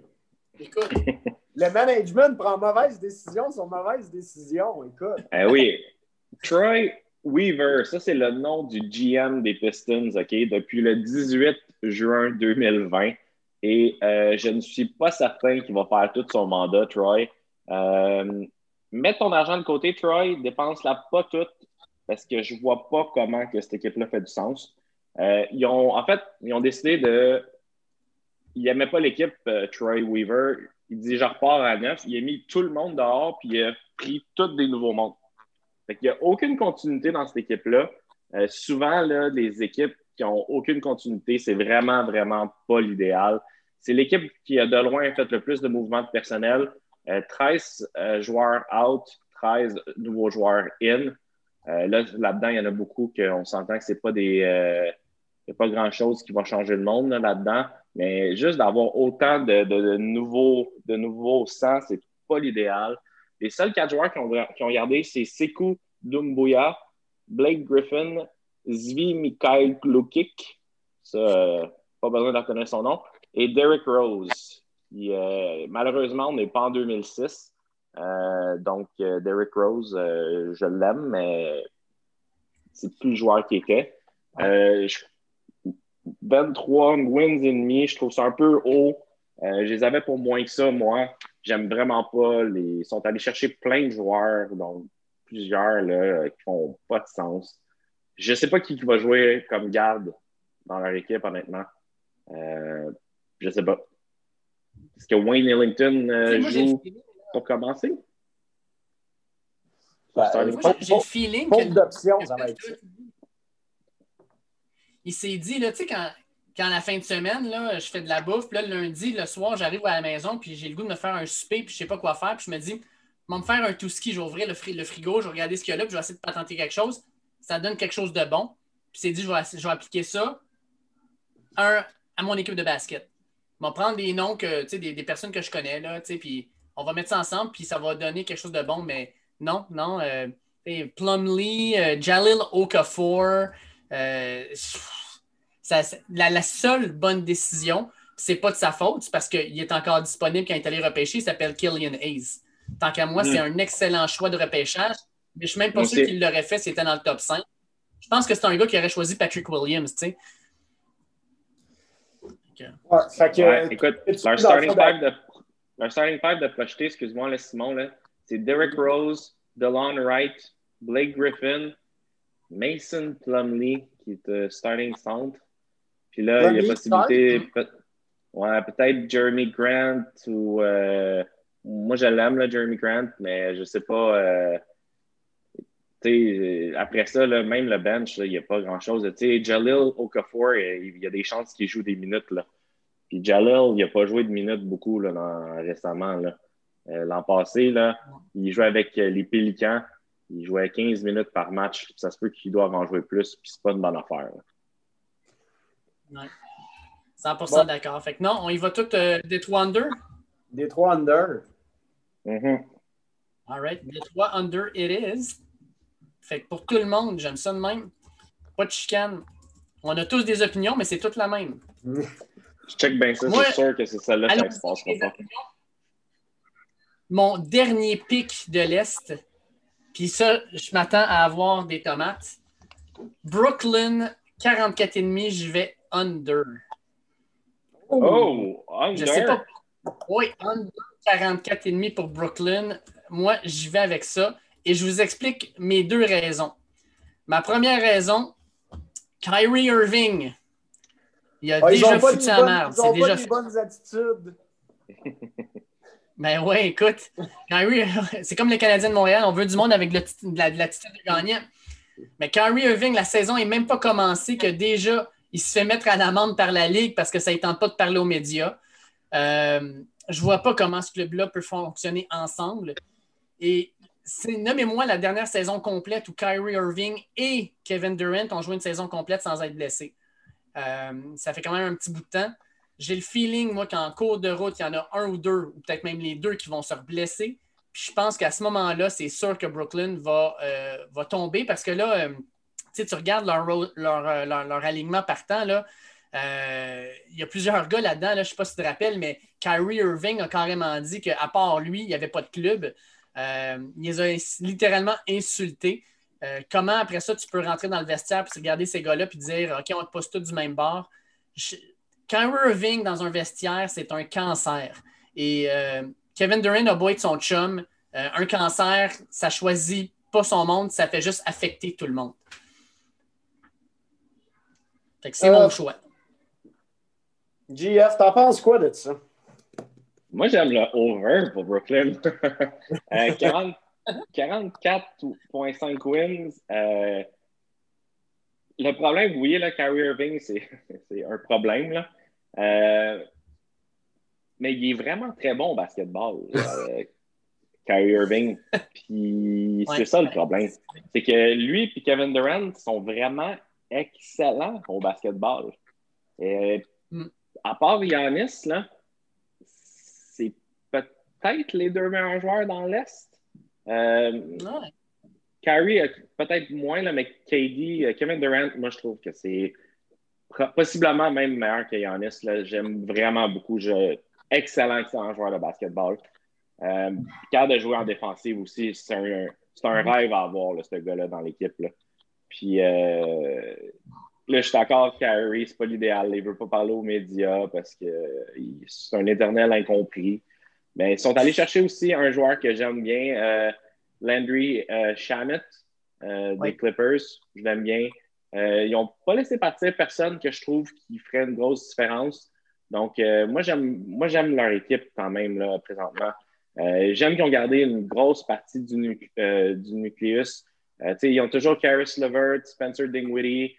Écoute. le management prend mauvaise décision sur mauvaise décision. Écoute. Eh oui. Troy, Weaver, ça c'est le nom du GM des Pistons, OK, depuis le 18 juin 2020. Et euh, je ne suis pas certain qu'il va faire tout son mandat, Troy. Euh, mets ton argent de côté, Troy, dépense-la pas toute parce que je vois pas comment que cette équipe-là fait du sens. Euh, ils ont, en fait, ils ont décidé de. Ils n'aimaient pas l'équipe Troy Weaver. Il dit Je repars à neuf. Il a mis tout le monde dehors, puis il a pris tous des nouveaux mondes. Il n'y a aucune continuité dans cette équipe-là. Euh, souvent, là, les équipes qui n'ont aucune continuité, c'est vraiment, vraiment pas l'idéal. C'est l'équipe qui a de loin fait le plus de mouvements de personnel. 13 euh, euh, joueurs out, 13 nouveaux joueurs in. là, là-dedans, il y en a beaucoup qu'on s'entend que c'est pas des. Il pas grand-chose qui va changer le monde là-dedans. mais juste d'avoir autant de, nouveaux, de nouveaux sangs, c'est pas l'idéal. Les seuls quatre joueurs qui ont, qui ont regardé, c'est Sekou Dumbuya, Blake Griffin, Zvi Mikhail Klukik, ça, euh, pas besoin de reconnaître son nom, et Derrick Rose. Euh, malheureusement, on n'est pas en 2006. Euh, donc, Derrick Rose, je l'aime, mais c'est plus le joueur qui était. 23 wins et demi, je trouve ça un peu haut. je les avais pour moins que ça, moi. J'aime vraiment pas. Les... Ils sont allés chercher plein de joueurs, donc plusieurs là, qui font pas de sens. Je sais pas qui va jouer comme garde dans leur équipe, honnêtement. Euh, je sais pas. Est-ce que Wayne Ellington euh, joue pour commencer? Ben, j'ai le feeling que... Il s'est dit, là, tu sais, quand, quand la fin de semaine, là, je fais de la bouffe, puis là, le lundi, le soir, j'arrive à la maison, puis j'ai le goût de me faire un souper, puis je sais pas quoi faire, puis je me dis, je vais me faire un tout ski, je vais ouvrir le, frigo, je vais regarder ce qu'il y a là, puis je vais essayer de patenter quelque chose. Ça donne quelque chose de bon. Puis c'est dit, je vais, appliquer ça un, à mon équipe de basket. Vais prendre des noms que, des, des personnes que je connais, là, puis on va mettre ça ensemble, puis ça va donner quelque chose de bon, mais non, non. Euh, Plumlee, euh, Jalil Okafor, euh, la, seule bonne décision, c'est pas de sa faute, parce qu'il est encore disponible quand il est allé repêcher, il s'appelle Killian Hayes. Tant qu'à moi, c'est mm. un excellent choix de repêchage, mais je ne suis même pas sûr qu'il l'aurait fait s'il était dans le top 5. Je pense que c'est un gars qui aurait choisi Patrick Williams, tu sais. Écoute, leur starting, five de, leur starting five de projeter, excuse-moi, Simon, c'est Derek Rose, DeLon Wright, Blake Griffin, Mason Plumley, qui est euh, starting centre. Puis là, il y a possibilité. Peut, ouais, peut-être Jeremy Grant ou. Euh, moi, je l'aime, Jeremy Grant, mais je sais pas. Euh, après ça, même le bench, il n'y a pas grand-chose. Jalil Okafor, il y a des chances qu'il joue des minutes. Là. Puis Jalil, il n'a pas joué de minutes beaucoup là, récemment. Euh, l'an passé, là, il jouait avec euh, les Pélicans. Il jouait 15 minutes par match. Ça se peut qu'il doive en jouer plus, puis c'est pas une bonne affaire. 100% d'accord. Fait que non, on y va tout euh, des trois under? Des trois under. Mm-hmm. All right. Des trois under it is. Fait que pour tout le monde, j'aime ça de même. Pas de chicane. On a tous des opinions, mais c'est toutes la même. Je check bien ça, c'est sûr que c'est celle-là qui se passe pas. Mon dernier pic de l'Est, puis ça, je m'attends à avoir des tomates. Brooklyn, 44,5, je vais under. Oh, under? Je sais pas. Oui, under 44,5 pour Brooklyn. Moi, j'y vais avec ça. Et je vous explique mes deux raisons. Ma première raison, Kyrie Irving. Il a ah, déjà foutu sa merde. C'est déjà pas des bonnes attitudes. Ben ouais, écoute, Kyrie, c'est comme les Canadiens de Montréal, on veut du monde avec l'attitude de gagnant. Mais Kyrie Irving, la saison n'est même pas commencée que déjà, il se fait mettre à l'amende par la Ligue parce que ça ne tente pas de parler aux médias. Euh, je ne vois pas comment ce club-là peut fonctionner ensemble. Et nommez-moi la dernière saison complète où Kyrie Irving et Kevin Durant ont joué une saison complète sans être blessés. Euh, ça fait quand même un petit bout de temps. J'ai le feeling, moi, qu'en cours de route, il y en a un ou deux, ou peut-être même les deux qui vont se blesser. Puis je pense qu'à ce moment-là, c'est sûr que Brooklyn va, euh, va tomber parce que là, euh, tu regardes leur, leur, leur, alignement partant, là, il y a plusieurs gars là-dedans, je ne sais pas si tu te rappelles, mais Kyrie Irving a carrément dit qu'à part lui, il n'y avait pas de club. Euh, il les a littéralement insultés. Euh, comment après ça, tu peux rentrer dans le vestiaire et regarder ces gars-là et dire OK, on te pose tous du même bord. Quand Irving dans un vestiaire, c'est un cancer. Et euh, Kevin Durant a beau être son chum. un cancer, ça choisit pas son monde, ça fait juste affecter tout le monde. c'est mon choix. GF, t'en penses quoi de ça? Moi, j'aime le over pour Brooklyn. 44,5 euh, wins. Euh, le problème, vous voyez, là, Kyrie Irving, c'est un problème. Là. Euh, mais il est vraiment très bon au basketball, Kyrie Irving. Puis c'est ça le problème. C'est que lui et Kevin Durant sont vraiment excellents au basketball. Et, mm. à part Giannis, là, peut-être les deux meilleurs joueurs dans l'Est. Euh, Kyrie, peut-être moins, là, mais KD, euh, Kevin Durant, moi, je trouve que c'est possiblement même meilleur que Giannis. J'aime vraiment beaucoup. Je, excellent, excellent joueur de basketball. Euh, de jouer en défensive aussi, c'est un, un, rêve à avoir, ce gars-là, dans l'équipe. Puis euh, là, je suis d'accord, Kyrie, c'est pas l'idéal. Il veut pas parler aux médias parce que c'est un éternel incompris. Mais ils sont allés chercher aussi un joueur que j'aime bien, euh, Landry euh, Shamet euh, des Clippers. Je l'aime bien. ils n'ont pas laissé partir personne que je trouve qui ferait une grosse différence. Donc, moi, j'aime moi j'aime leur équipe quand même là, présentement. j'aime qu'ils ont gardé une grosse partie du, du nucléus. ils ont toujours Karis Levert, Spencer Dingwiddie,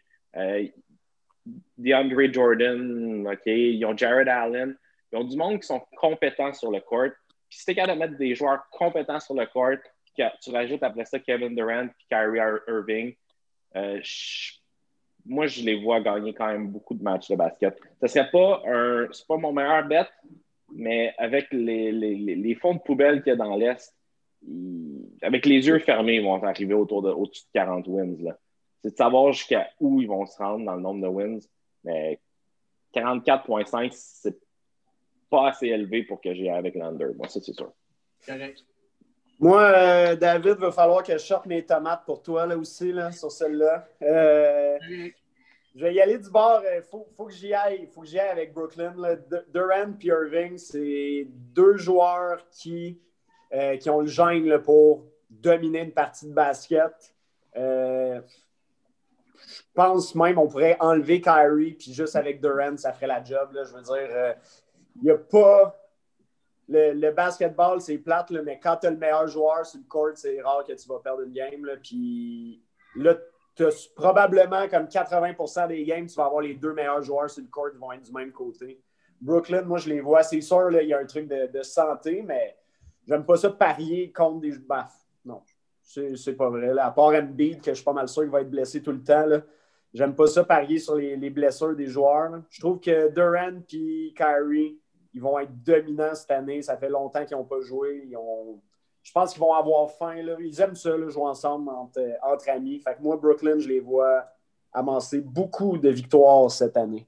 DeAndre Jordan, OK? Ils ont Jared Allen. Ils ont du monde qui sont compétents sur le court. Puis si tu es capable de mettre des joueurs compétents sur le court, tu rajoutes après ça Kevin Durant et Kyrie Irving, euh, moi, je les vois gagner quand même beaucoup de matchs de basket. Ce serait pas un. C'est pas mon meilleur bet, mais avec les, les, les fonds de poubelle qu'il y a dans l'Est, avec les yeux fermés, ils vont arriver autour de au-dessus de 40 wins. C'est de savoir jusqu'à où ils vont se rendre dans le nombre de wins. Mais 44,5, c'est pas assez élevé pour que j'aille avec l'under. Moi, ça, c'est sûr. Correct. Moi, euh, David, il va falloir que je sorte mes tomates pour toi là aussi, là, sur celle-là. Euh, je vais y aller du bord. Il euh, faut, faut, que j'y aille. faut que j'y aille avec Brooklyn. Durant et Irving, c'est deux joueurs qui, qui ont le gène pour dominer une partie de basket. je pense même qu'on pourrait enlever Kyrie, puis juste avec Durant, ça ferait la job. Là. Je veux dire, il n'y a pas. le, basketball, c'est plate, mais quand tu as le meilleur joueur sur le court, c'est rare que tu vas perdre une game. Là, puis là, as probablement comme 80% des games, tu vas avoir les deux meilleurs joueurs sur le court qui vont être du même côté. Brooklyn, moi, je les vois. C'est sûr, il y a un truc de, santé, mais j'aime pas ça parier contre des. Bah, non, c'est pas vrai. À part Embiid, que je suis pas mal sûr qu'il va être blessé tout le temps. J'aime pas ça parier sur les, blessures des joueurs. Je trouve que Durant et Kyrie, ils vont être dominants cette année. Ça fait longtemps qu'ils n'ont pas joué. Je pense qu'ils vont avoir faim. Ils aiment ça, jouer ensemble entre, amis. Fait que moi, Brooklyn, je les vois amasser beaucoup de victoires cette année.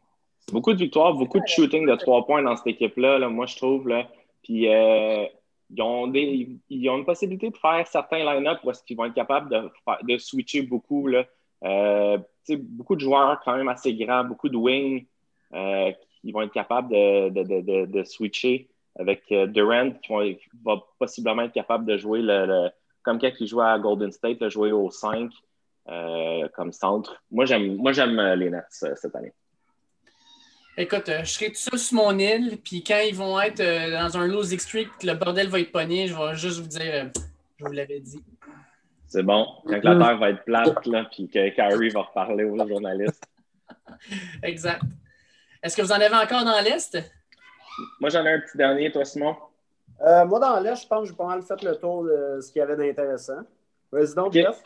Beaucoup de victoires, beaucoup de shooting de trois points dans cette équipe-là, moi, je trouve. Là. Puis, euh, ils, ont ils ont une possibilité de faire certains line-up où est-ce qu'ils vont être capables de, de switcher beaucoup. Là. Euh, beaucoup de joueurs quand même assez grands, beaucoup de wings euh, qui vont être capables de, switcher avec euh, Durant qui, va possiblement être capable de jouer le, comme quelqu'un qui joue à Golden State, de jouer au 5 comme centre. Moi, j'aime, moi, j'aime les Nets cette année. Écoute, je serai tout seul sur mon île, puis quand ils vont être dans un losing streak, le bordel va être pogné, je vais juste vous dire, je vous l'avais dit. C'est bon. Quand la Terre va être plate, là, puis que Kyrie va reparler aux journalistes. exact. Est-ce que vous en avez encore dans l'Est? Moi, j'en ai un petit dernier, toi, Simon. Euh, moi, dans l'Est, je pense que j'ai pas mal fait le tour de ce qu'il y avait d'intéressant. Vas-y donc, Jeff.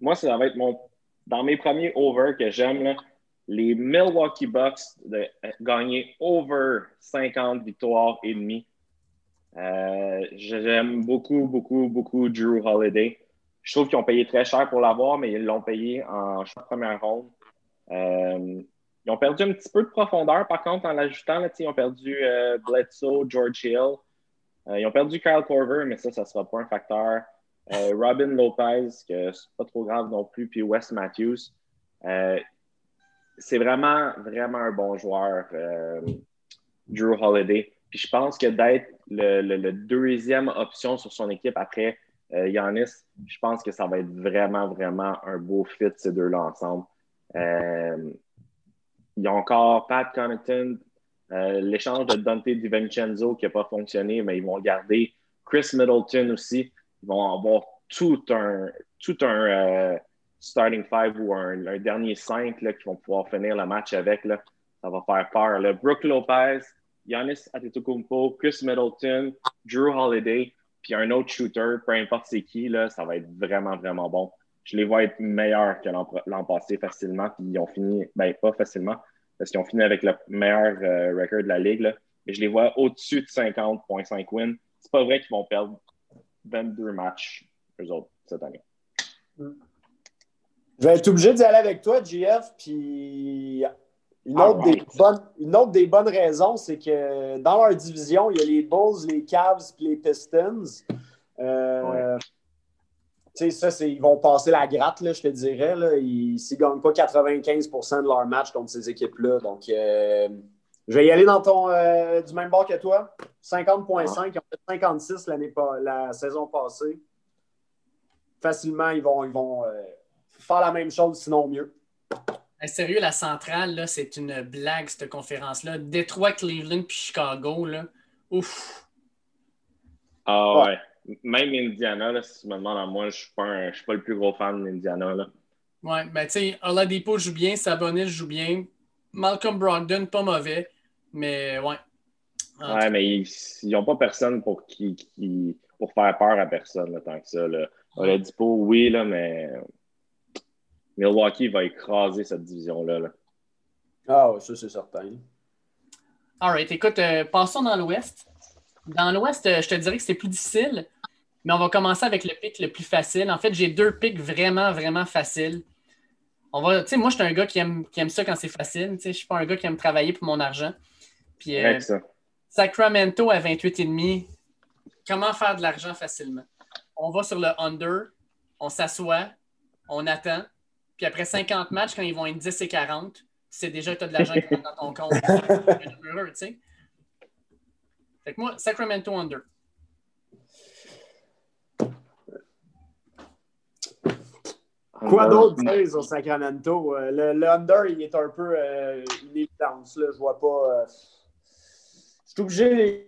Moi, ça va être mon. Dans mes premiers over que j'aime, les Milwaukee Bucks de euh, gagner over 50 victoires et demie. Euh, j'aime beaucoup, beaucoup, beaucoup Drew Holiday. Je trouve qu'ils ont payé très cher pour l'avoir, mais ils l'ont payé en première ronde. Euh, ils ont perdu un petit peu de profondeur, par contre, en l'ajoutant. Ils ont perdu euh, Bledsoe, George Hill. Euh, ils ont perdu Kyle Corver, mais ça, ça ne sera pas un facteur. Robin Lopez, que c'est pas trop grave non plus, puis Wes Matthews. c'est vraiment, vraiment un bon joueur, Drew Holiday. Puis je pense que d'être le, deuxième option sur son équipe après euh, Yanis, je pense que ça va être vraiment, vraiment un beau fit, ces deux-là ensemble. Euh, y a encore Pat Connaughton, euh, l'échange de Dante DiVincenzo qui n'a pas fonctionné, mais ils vont garder Chris Middleton aussi. Ils vont avoir tout un, tout un starting five ou un, dernier cinq là, qui vont pouvoir finir le match avec. Là. Ça va faire peur. Là. Brooke Lopez, Giannis Antetokounmpo, Chris Middleton, Drew Holiday puis un autre shooter, peu importe c'est qui, ça va être vraiment, vraiment bon. Je les vois être meilleurs que l'an passé facilement, puis ils ont fini, ben pas facilement, parce qu'ils ont fini avec le meilleur euh, record de la ligue, là. mais je les vois au-dessus de 50,5 wins. C'est pas vrai qu'ils vont perdre 22 matchs, eux autres, cette année. Je vais être obligé d'y aller avec toi, JF, puis une autre, des bonnes, une autre des bonnes raisons, c'est que dans leur division, il y a les Bulls, les Cavs et les Pistons. Euh, Tu sais, ça, ils vont passer la gratte, là, je te dirais. Là. Ils ne gagnent pas 95% de leur match contre ces équipes-là. Donc, euh, je vais y aller dans ton euh, du même bord que toi. 50,5. Ils ont fait 56 l'année la saison passée. Facilement, ils vont, ils vont euh, faire la même chose, sinon mieux sérieux, la centrale, là, c'est une blague, cette conférence-là. Détroit, Cleveland puis Chicago, là. Ouf. Ah ouais. Même Indiana, là, si tu me demandes à moi, je ne suis, pas le plus gros fan d'Indiana. Là. Ouais, ben tu sais, Oladipo joue bien, Sabonis joue bien. Malcolm Brogdon, pas mauvais. Mais ouais. ouais, mais ils n'ont pas personne pour qui, qui, pour faire peur à personne là, tant que ça. Là. Oladipo, oui, là, mais Milwaukee va écraser cette division-là. Ah oui, ça c'est certain. All right, écoute, euh, passons dans l'Ouest. Dans l'Ouest, euh, je te dirais que c'est plus difficile, mais on va commencer avec le pic le plus facile. En fait, j'ai deux pics vraiment, vraiment faciles. On va, tu sais, moi, je suis un gars qui aime, qui aime ça quand c'est facile. Tu sais, je suis pas un gars qui aime travailler pour mon argent. Puis, euh, Sacramento à 28,5. Comment faire de l'argent facilement? On va sur le under, on s'assoit, on attend, puis après 50 matchs, quand ils vont être 10 et 40, c'est déjà que tu as de l'argent qui rentre dans ton compte. tu sais. Fait que moi, Sacramento Under. Quoi d'autre? dire sur Sacramento? Euh, le, under, il est un peu euh, une évidence. Là. Je vois pas. Euh, je suis obligé.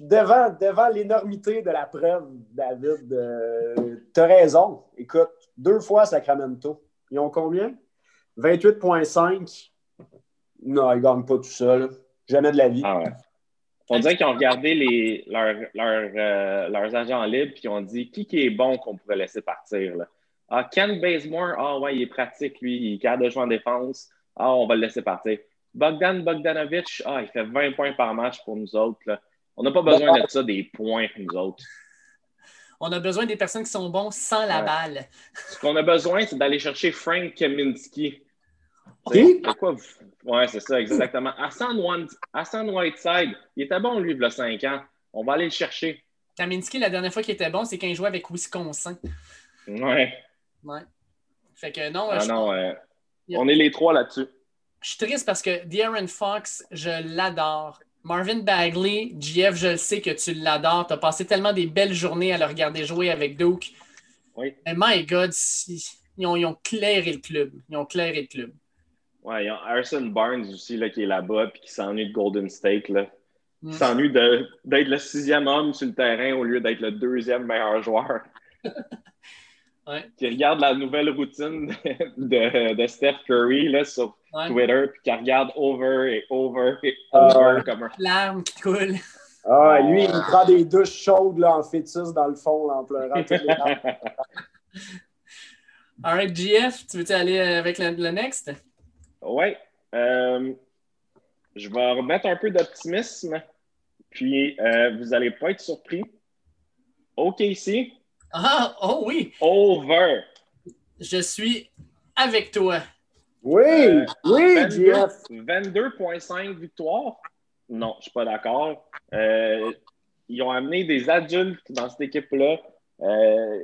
devant, devant l'énormité de la preuve, David. Euh, tu as raison. Écoute, deux fois Sacramento. Ils ont combien? 28,5. Non, ils ne gagnent pas tout ça. Jamais de la vie. Ah On dirait qu'ils ont regardé les, euh, leurs agents libres et ils ont dit qui, qui est bon qu'on pourrait laisser partir. Là? Ah, Ken Bazemore, ah ouais, il est pratique, lui, il est capable de jouer en défense. Ah, on va le laisser partir. Bogdan Bogdanovic, ah, il fait 20 points par match pour nous autres. Là. On n'a pas besoin de ça, des points, nous autres. On a besoin des personnes qui sont bons sans la balle. Ce qu'on a besoin, c'est d'aller chercher Frank Kaminsky. Qui? Quoi Ouais, c'est ça, exactement. Hassan, Whiteside, il était bon, lui, il y a 5 ans. On va aller le chercher. Kaminsky, la dernière fois qu'il était bon, c'est quand il jouait avec Wisconsin. Ouais. Ouais. Fait que non. Ah non, on est les trois là-dessus. Je suis triste parce que De'Aaron Fox, je l'adore. Marvin Bagley, GF, je le sais que tu l'adores. Tu as passé tellement des belles journées à le regarder jouer avec Duke. Oui. Mais my God, ils, ont, ils, ont, clairé le club. Ils ont clairé le club. Ouais, ils ont Harrison Barnes aussi là, qui est là-bas et qui s'ennuie de Golden State. Là. Il mm. s'ennuie d'être le sixième homme sur le terrain au lieu d'être le deuxième meilleur joueur. Qui regarde la nouvelle routine de, de Steph Curry là, sur Twitter, puis qui regarde over et over et over ah. comme un. Larme qui coule. Ah, lui, il prend des douches chaudes là, en fœtus dans le fond, là, en pleurant All right, GF, tu veux-tu aller avec le, next? Oui. Euh, je vais remettre un peu d'optimisme, puis euh, vous n'allez pas être surpris. OKC, ah, oh oui. Over. Je suis avec toi. Oui, euh, oui, 22,5 victoires. Non, je ne suis pas d'accord. Euh, ils ont amené des adultes dans cette équipe-là. Euh,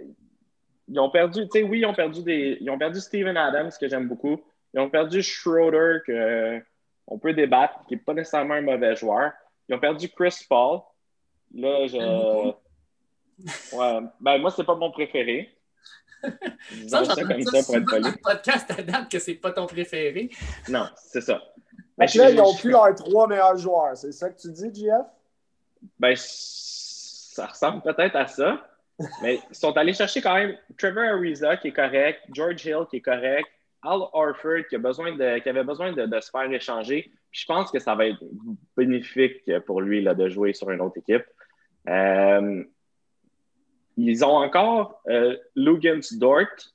ils ont perdu, tu sais, oui, ils ont perdu des. Ils ont perdu Steven Adams, que j'aime beaucoup. Ils ont perdu Schroeder, que on peut débattre, qui n'est pas nécessairement un mauvais joueur. Ils ont perdu Chris Paul. Là, je. Ouais, ben moi, c'est pas mon préféré. ça, ça comme ça, pour être poli. podcast à date que c'est pas ton préféré. Non, c'est ça. Ben, là, ils n'ont plus leurs trois meilleurs joueurs. C'est ça que tu dis, JF? Ben, ça ressemble peut-être à ça. Mais ils sont allés chercher quand même Trevor Ariza qui est correct, George Hill qui est correct, Al Orford qui, a besoin de, qui avait besoin de, de se faire échanger. je pense que ça va être bénéfique pour lui là, de jouer sur une autre équipe. Euh, ils ont encore euh, Lugans Dort,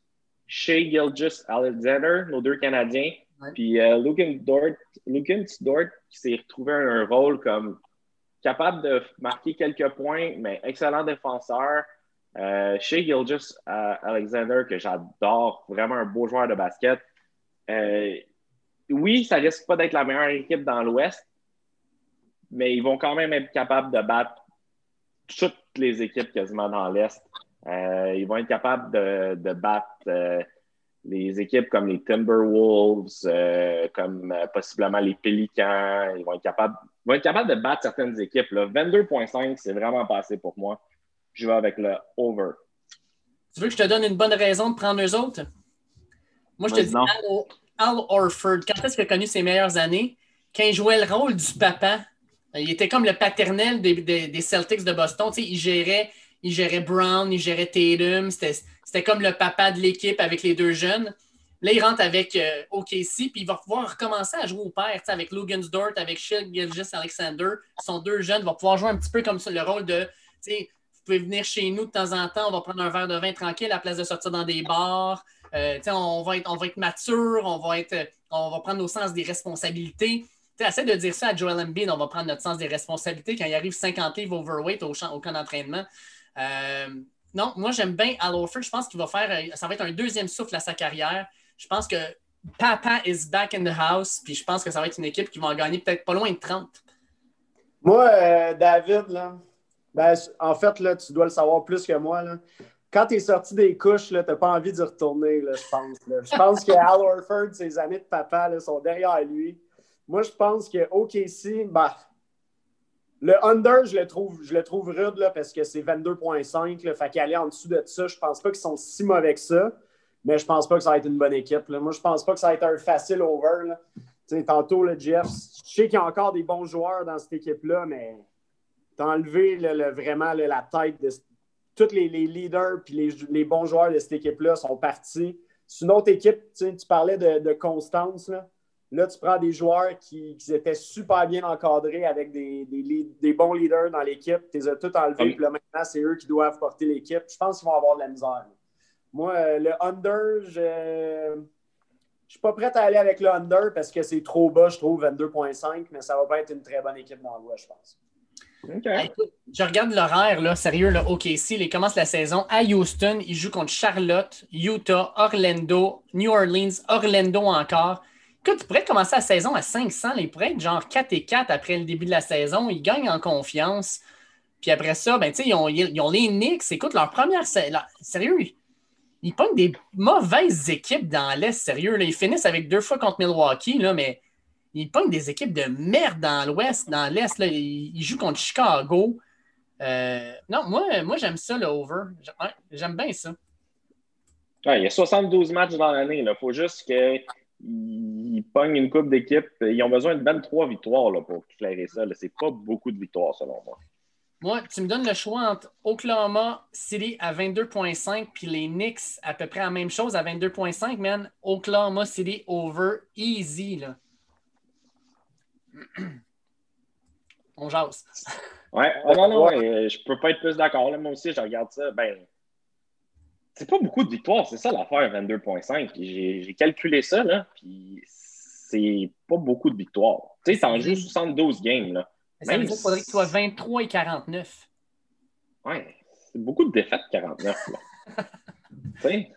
Shea Gilgis Alexander, nos deux Canadiens. Puis euh, Lugans Dort, Dort qui s'est retrouvé un rôle comme capable de marquer quelques points, mais excellent défenseur. Euh, Shea Gilgis euh, Alexander, que j'adore, vraiment un beau joueur de basket. Euh, oui, ça risque pas d'être la meilleure équipe dans l'Ouest, mais ils vont quand même être capables de battre toutes les équipes quasiment dans l'Est. Euh, ils vont être capables de, battre euh, les équipes comme les Timberwolves, euh, comme possiblement les Pelicans. Ils vont être capables, vont être capables de battre certaines équipes. 22,5, c'est vraiment passé pour moi. Je vais avec le over. Tu veux que je te donne une bonne raison de prendre eux autres? Moi, je te dis Al, Orford. Quand est-ce qu'il a connu ses meilleures années? Quand il jouait le rôle du papa il était comme le paternel des, Celtics de Boston. il, gérait, Brown, il gérait Tatum. C'était comme le papa de l'équipe avec les deux jeunes. Là, il rentre avec euh, OKC, puis il va pouvoir recommencer à jouer au père, avec Logan Dort, avec Shea Gilgis Alexander. Ils sont deux jeunes, va pouvoir jouer un petit peu comme ça, le rôle de, vous pouvez venir chez nous de temps en temps, on va prendre un verre de vin tranquille à la place de sortir dans des bars. Euh, on, va être, on va mature, on va, être, on va prendre nos sens des responsabilités. Tu essaies de dire ça à Joel Embiid, on va prendre notre sens des responsabilités quand il arrive 50 livres overweight au, champ, au camp d'entraînement. Euh, non, moi j'aime bien Al Je pense qu'il va faire, euh, ça va être un deuxième souffle à sa carrière. Je pense que Papa is back in the house, puis je pense que ça va être une équipe qui va en gagner peut-être pas loin de 30. Moi, euh, David, là, ben, en fait, là, tu dois le savoir plus que moi. Quand tu es sorti des couches, tu n'as pas envie d'y retourner, je pense. Je pense que Al Orford, ses amis de papa là, sont derrière lui. Moi, je pense que OKC, bah, le under, je le trouve, je le trouve rude là, parce que c'est 22,5. Fait qu'aller en dessous de ça, je pense pas qu'ils sont si mauvais que ça. Mais je pense pas que ça va être une bonne équipe. Là. Moi, je pense pas que ça va être un facile over. Là. Tantôt, le Jeff, je sais qu'il y a encore des bons joueurs dans cette équipe-là, mais tu as enlevé vraiment la tête de tous les, leaders puis les, bons joueurs de cette équipe-là sont partis. C'est une autre équipe, tu parlais de, constance. Là. Tu prends des joueurs qui, étaient super bien encadrés avec des, bons leaders dans l'équipe. Tu les as tous enlevés, puis là, maintenant, c'est eux qui doivent porter l'équipe. Je pense qu'ils vont avoir de la misère. Moi, euh, le under, je ne suis pas prêt à aller avec le under parce que c'est trop bas, je trouve, 22,5, mais ça va pas être une très bonne équipe dans le je pense je regarde l'horaire, là, sérieux, là, OKC, ils commencent la saison à Houston, ils jouent contre Charlotte, Utah, Orlando, New Orleans, Orlando encore. Écoute, ils pourraient commencer la saison à 500, ils pourraient être genre 4 et 4 après le début de la saison, ils gagnent en confiance. Puis après ça, ben, ils, ont, ils ont les Knicks, écoute, leur première saison, sérieux, ils prennent des mauvaises équipes dans l'Est, sérieux. Ils finissent avec deux fois contre Milwaukee, là, mais ils pognent des équipes de merde dans l'Ouest, dans l'Est. Ils, jouent contre Chicago. Euh, non, moi, moi j'aime ça, le over. J'aime bien ça. il y a 72 matchs dans l'année. Il faut juste qu'ils pognent une coupe d'équipe. Ils ont besoin de 23 victoires là, pour éclairer ça. C'est pas beaucoup de victoires, selon moi. Moi, tu me donnes le choix entre Oklahoma City à 22,5 puis les Knicks à peu près la même chose à 22,5, man. Oklahoma City over easy. Là. On jase. Ouais, oh, non, non, euh, je peux pas être plus d'accord. Moi aussi, je regarde ça. Ben, c'est pas beaucoup de victoires, c'est ça l'affaire 22.5. J'ai calculé ça, là, puis c'est pas beaucoup de victoires. Tu sais, t'en joues 72 games, là. Ça veut dire qu'il faudrait que tu sois 23 et 49. Ouais, c'est beaucoup de défaites, 49, là. tu sais,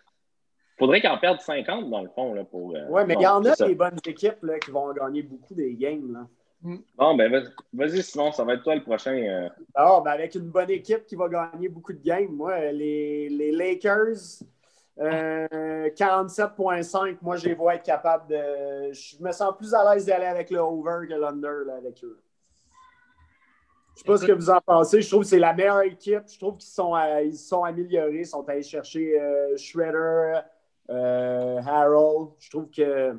faudrait qu'en perde 50 dans le fond. Là, pour, euh, oui, mais il y en a des bonnes équipes là, qui vont gagner beaucoup des games. Là. Mm. Bon, ben vas-y, sinon, ça va être toi le prochain. Euh... Ah, ben, avec une bonne équipe qui va gagner beaucoup de games, moi, les, les Lakers, 47,5, euh, moi, je les vois être capables de. Je me sens plus à l'aise d'aller avec le over que l'under avec eux. Je ne sais pas ce que vous en pensez. Je trouve que c'est la meilleure équipe. Je trouve qu'ils sont, euh, ils sont améliorés. Ils sont allés chercher Shredder, euh, Harold, je trouve que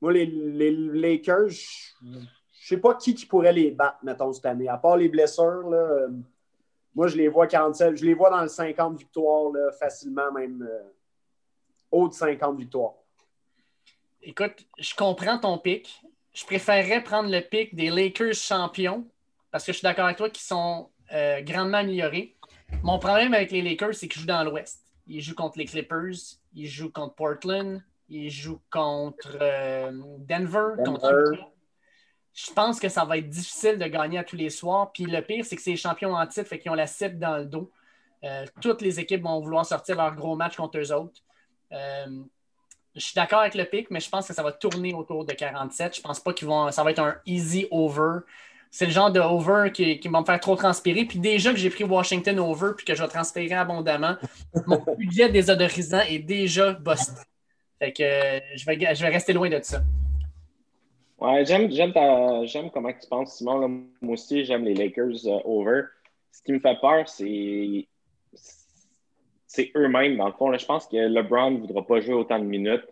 moi, les, Lakers, je sais pas qui, qui pourrait les battre, mettons, cette année. À part les blessures, là, euh, moi, je les vois 47, je les vois dans le 50 victoires facilement, même euh, haut de 50 victoires. Écoute, je comprends ton pic. Je préférerais prendre le pic des Lakers champions parce que je suis d'accord avec toi qu'ils sont grandement améliorés. Mon problème avec les Lakers, c'est qu'ils jouent dans l'Ouest. Ils jouent contre les Clippers, il joue contre Portland, il joue contre euh, Denver, je pense que ça va être difficile de gagner à tous les soirs. Puis le pire, c'est que c'est les champions en titre, fait qu'ils ont la cible dans le dos. Euh, toutes les équipes vont vouloir sortir leur gros match contre eux autres. Euh, je suis d'accord avec le pic, mais je pense que ça va tourner autour de 47. Je pense pas qu'ils vont. Ça va être un easy over c'est le genre de over qui, va me faire trop transpirer. Puis déjà que j'ai pris Washington over puis que je vais transpirer abondamment, mon budget désodorisant est déjà busté. Fait que euh, je vais, je vais rester loin de ça. Ouais, j'aime, j'aime, comment tu penses, Simon. moi aussi, j'aime les Lakers euh, over. Ce qui me fait peur, c'est, c'est eux-mêmes, dans le fond. je pense que LeBron ne voudra pas jouer autant de minutes.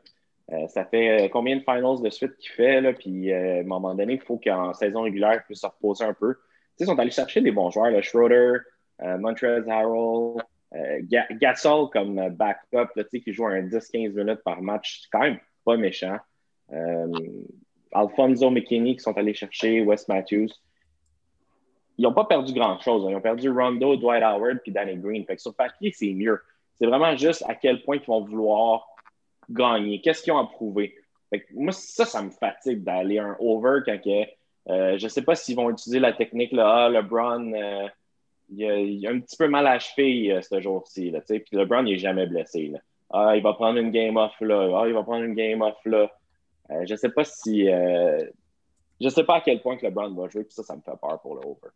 Euh, ça fait euh, combien de finals de suite qu'il fait, là, puis à un moment donné, il faut qu'en saison régulière, il puisse se reposer un peu. ils sont allés chercher des bons joueurs, là, Schroeder, Montrez Harrell, Gasol comme backup, là, qui joue un 10-15 minutes par match, c'est quand même pas méchant. Alfonso McKinney qui sont allés chercher, Wes Matthews. Ils n'ont pas perdu grand-chose. Ils ont perdu Rondo, Dwight Howard puis Danny Green. Fait que sur papier, c'est mieux. C'est vraiment juste à quel point ils vont vouloir gagner? Qu'est-ce qu'ils ont à prouver? moi, ça, ça me fatigue d'aller un over quand euh, je ne sais pas s'ils vont utiliser la technique là, ah, LeBron, euh, il, a, un petit peu mal à cheville euh, ce jour-ci. Puis LeBron, il n'est jamais blessé. Là. Ah, il va prendre une game off là. Ah, il va prendre une game off là. Je ne sais pas si. je sais pas à quel point que LeBron va jouer, puis ça, ça me fait peur pour le over.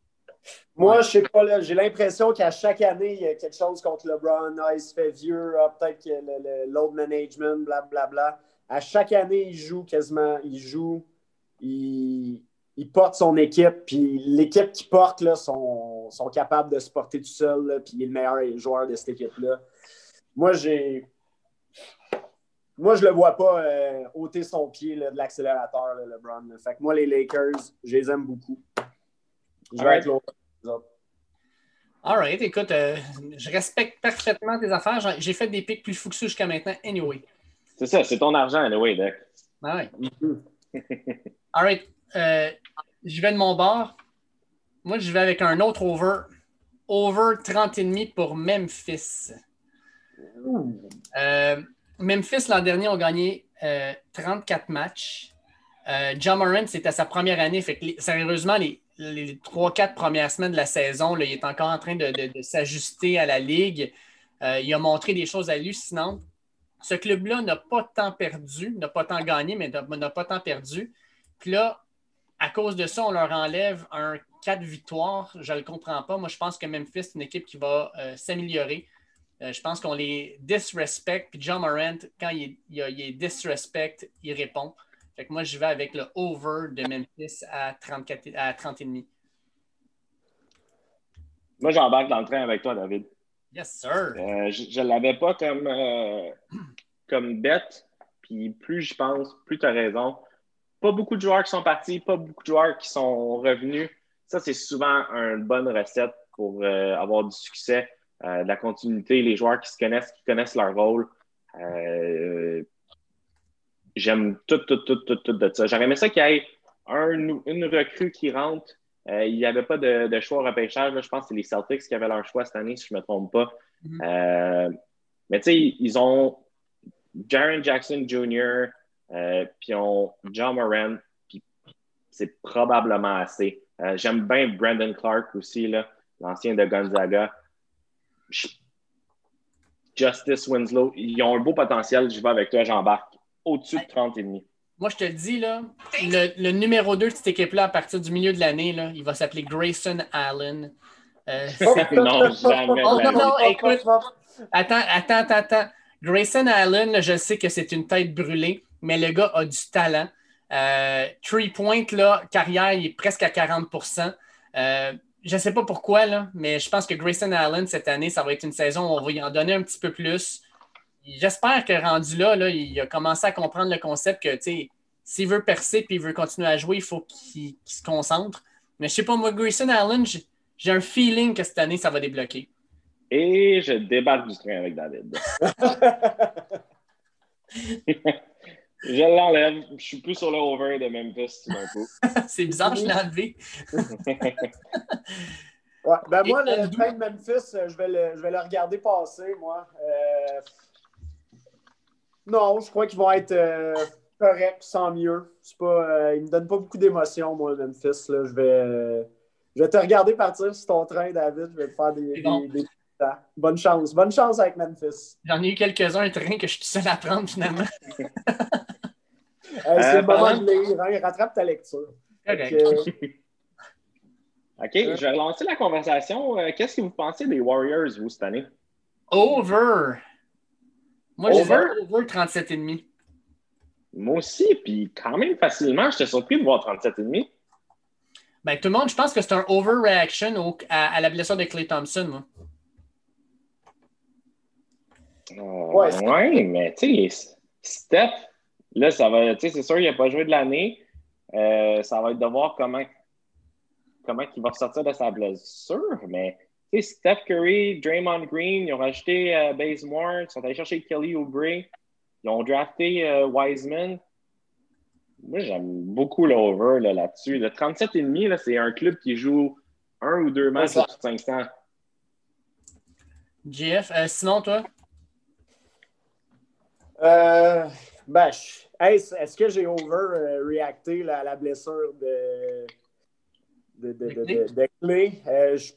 Moi, je sais pas, j'ai l'impression qu'à chaque année, il y a quelque chose contre LeBron. Ah, il se fait vieux, ah, peut-être que le, load management, blablabla. Bla, bla. À chaque année, il joue quasiment, il joue, il, porte son équipe, puis l'équipe qui porte là, sont, sont capables de se porter tout seul, puis il est le meilleur joueur de cette équipe-là. Moi, j'ai. Moi, je le vois pas euh, ôter son pied de l'accélérateur, LeBron. Fait que moi, les Lakers, je les aime beaucoup. Je vais être autres. All right, écoute, euh, je respecte parfaitement tes affaires. J'ai fait des pics plus fous que ça jusqu'à maintenant, anyway. C'est ça, c'est ton argent, anyway, Doc. Ah ouais. All right, euh, je vais de mon bord. Moi, je vais avec un autre over. Over 30,5 pour Memphis. Euh, Memphis, l'an dernier, ont gagné 34 matchs. John Moran, c'était sa première année. Fait sérieusement, les, les trois, quatre premières semaines de la saison, il est encore en train de, s'ajuster à la ligue. Euh, il a montré des choses hallucinantes. Ce club-là n'a pas tant perdu, n'a pas tant gagné, mais n'a pas tant perdu. Puis là, à cause de ça, on leur enlève un 4 victoires. Je ne le comprends pas. Moi, je pense que Memphis, c'est une équipe qui va euh, s'améliorer. Euh, je pense qu'on les disrespect. Puis John Morant, quand il, il, il est disrespect, il répond. Fait que moi, je vais avec le over de Memphis à 34 à 30,5. Moi, j'embarque dans le train avec toi, David. Yes, sir. Euh, je ne l'avais pas comme, euh, comme bête. Puis plus je pense, plus tu as raison. Pas beaucoup de joueurs qui sont partis, pas beaucoup de joueurs qui sont revenus. Ça, c'est souvent une bonne recette pour avoir du succès, de la continuité, les joueurs qui se connaissent, qui connaissent leur rôle. J'aime tout, tout, tout, tout, tout de ça. J'aurais aimé ça qu'il y ait une recrue qui rentre. Euh, il n'y avait pas de, choix au repêchage. Je pense que c'est les Celtics qui avaient leur choix cette année, si je ne me trompe pas. Mm-hmm. Euh, mais tu sais, ils ont Jaron Jackson Jr., euh, puis ils ont John Moran, puis c'est probablement assez. J'aime bien Brandon Clark aussi, l'ancien de Gonzaga. Justice Winslow, ils ont un beau potentiel. Je vais avec toi, j'embarque au-dessus de 30,5. Moi, je te le dis, là, le, numéro 2 de cette équipe-là, à partir du milieu de l'année, il va s'appeler Grayson Allen. Euh, non, jamais. Oh, non, non, écoute. Attends, attends, attends. Grayson Allen, je sais que c'est une tête brûlée, mais le gars a du talent. Euh, three point, là, carrière, il est presque à 40 euh, Je ne sais pas pourquoi, là, mais je pense que Grayson Allen, cette année, ça va être une saison où on va y en donner un petit peu plus j'espère que rendu là, là, il a commencé à comprendre le concept que s'il veut percer et il veut continuer à jouer, il faut qu'il se concentre. Mais je sais pas, moi, Grayson Allen, j'ai un feeling que cette année, ça va débloquer. Et je débarque du train avec David. je l'enlève. Je suis plus sur le over de Memphis d'un coup. C'est bizarre, je l'ai enlevé. ouais, ben moi, le train de Memphis, je vais le, je vais le regarder passer, moi. Euh, non, je crois qu'ils vont être euh, corrects, sans mieux. Pas, euh, ils ne me donnent pas beaucoup d'émotions, moi, Memphis. Là. Je, vais, euh, je vais te regarder partir sur ton train, David. Je vais te faire des, Bonne chance. Bonne chance avec Memphis. J'en ai eu quelques-uns, un train que je suis seul à prendre, finalement. c'est le moment de lire. Hein. Rattrape ta lecture. OK, je vais relancer la conversation. Qu'est-ce que vous pensez des Warriors, vous, cette année? Over! Moi, j'ai over? 37,5. Moi aussi, puis quand même facilement, j'étais surpris de voir 37,5. Ben, tout le monde, je pense que c'est un overreaction à, la blessure de Clay Thompson, moi. Euh, ouais, mais tu sais, Steph, là, ça va, tu sais, c'est sûr, il n'a pas joué de l'année. Euh, ça va être de voir comment, comment il va sortir de sa blessure, mais Steph Curry, Draymond Green, ils ont rajouté euh, Bazemore, ils sont allés chercher Kelly Oubre, ils ont drafté euh, Wiseman. Moi, j'aime beaucoup l'over là-dessus. le 37,5, c'est un club qui joue un ou deux matchs sur 500. Jeff, euh, sinon, toi? Euh, ben, est-ce que j'ai over-reacté à la blessure de, de, de, de, de Clé? Je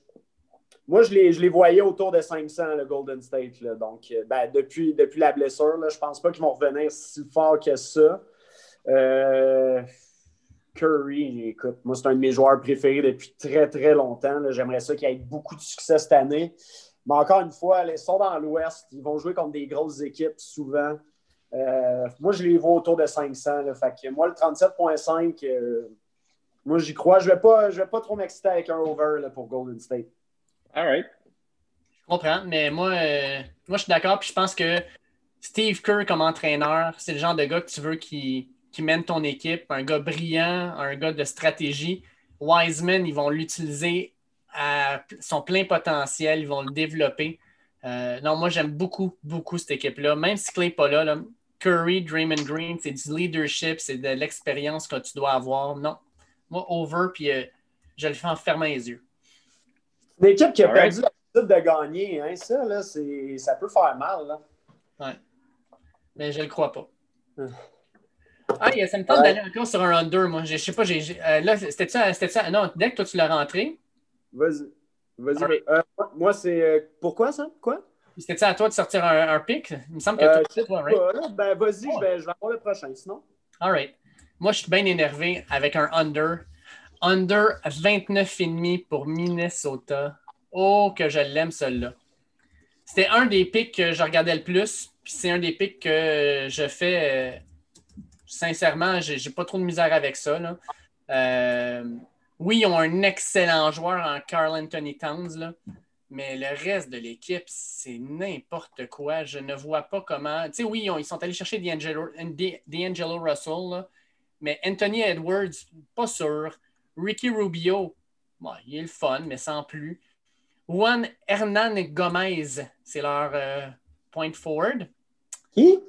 moi, je les, je les voyais autour de 500, le Golden State. Donc, euh, ben, depuis, depuis la blessure, là, je pense pas qu'ils vont revenir si fort que ça. Euh, Curry, écoute, moi, c'est un de mes joueurs préférés depuis très, très longtemps. J'aimerais ça qu'il ait beaucoup de succès cette année. Mais encore une fois, ils sont dans l'Ouest. Ils vont jouer contre des grosses équipes souvent. Euh, moi, je les vois autour de 500. Fait que moi, le 37,5, moi, j'y crois. Je ne vais, pas, vais pas trop m'exciter avec un over pour Golden State. All right. Je comprends, mais moi, euh, moi je suis d'accord. Puis je pense que Steve Kerr, comme entraîneur, c'est le genre de gars que tu veux qui, qui mène ton équipe. Un gars brillant, un gars de stratégie. Wiseman, ils vont l'utiliser à son plein potentiel. Ils vont le développer. Euh, non, moi, j'aime beaucoup, beaucoup cette équipe-là. Même si Clay n'est pas là, Curry, Draymond Green, c'est du leadership, c'est de l'expérience que tu dois avoir. Non. Moi, over, puis euh, je le fais en fermant les yeux. Une équipe qui a perdu l'habitude de gagner, hein, ça, là, ça peut faire mal. Là. Ouais. Mais je le crois pas. Ah, ça me tente d'aller encore sur un under, moi. Je, sais pas, j'ai, euh, là, c'était ça, c'était ça. Non, dès que toi, tu l'as rentré. Vas-y. Vas-y. Euh, moi, c'est. Pourquoi ça? Quoi? C'était à toi de sortir un, un pic? Il me semble que tu toi, right? Ben, vas-y, ben, je vais avoir le prochain, sinon. All right. Moi, je suis bien énervé avec un under. Under 29,5 pour Minnesota. Oh, que je l'aime, celui-là. C'était un des pics que je regardais le plus. Puis c'est un des pics que je fais sincèrement, j'ai pas trop de misère avec ça. Euh, oui, ils ont un excellent joueur en Carl Anthony Towns, mais le reste de l'équipe, c'est n'importe quoi. Je ne vois pas comment. Tu sais, oui, ils, sont allés chercher D'Angelo Russell, mais Anthony Edwards, pas sûr. Ricky Rubio, il est le fun, mais sans plus. Juan Hernan Gomez, c'est leur euh, point forward. Qui?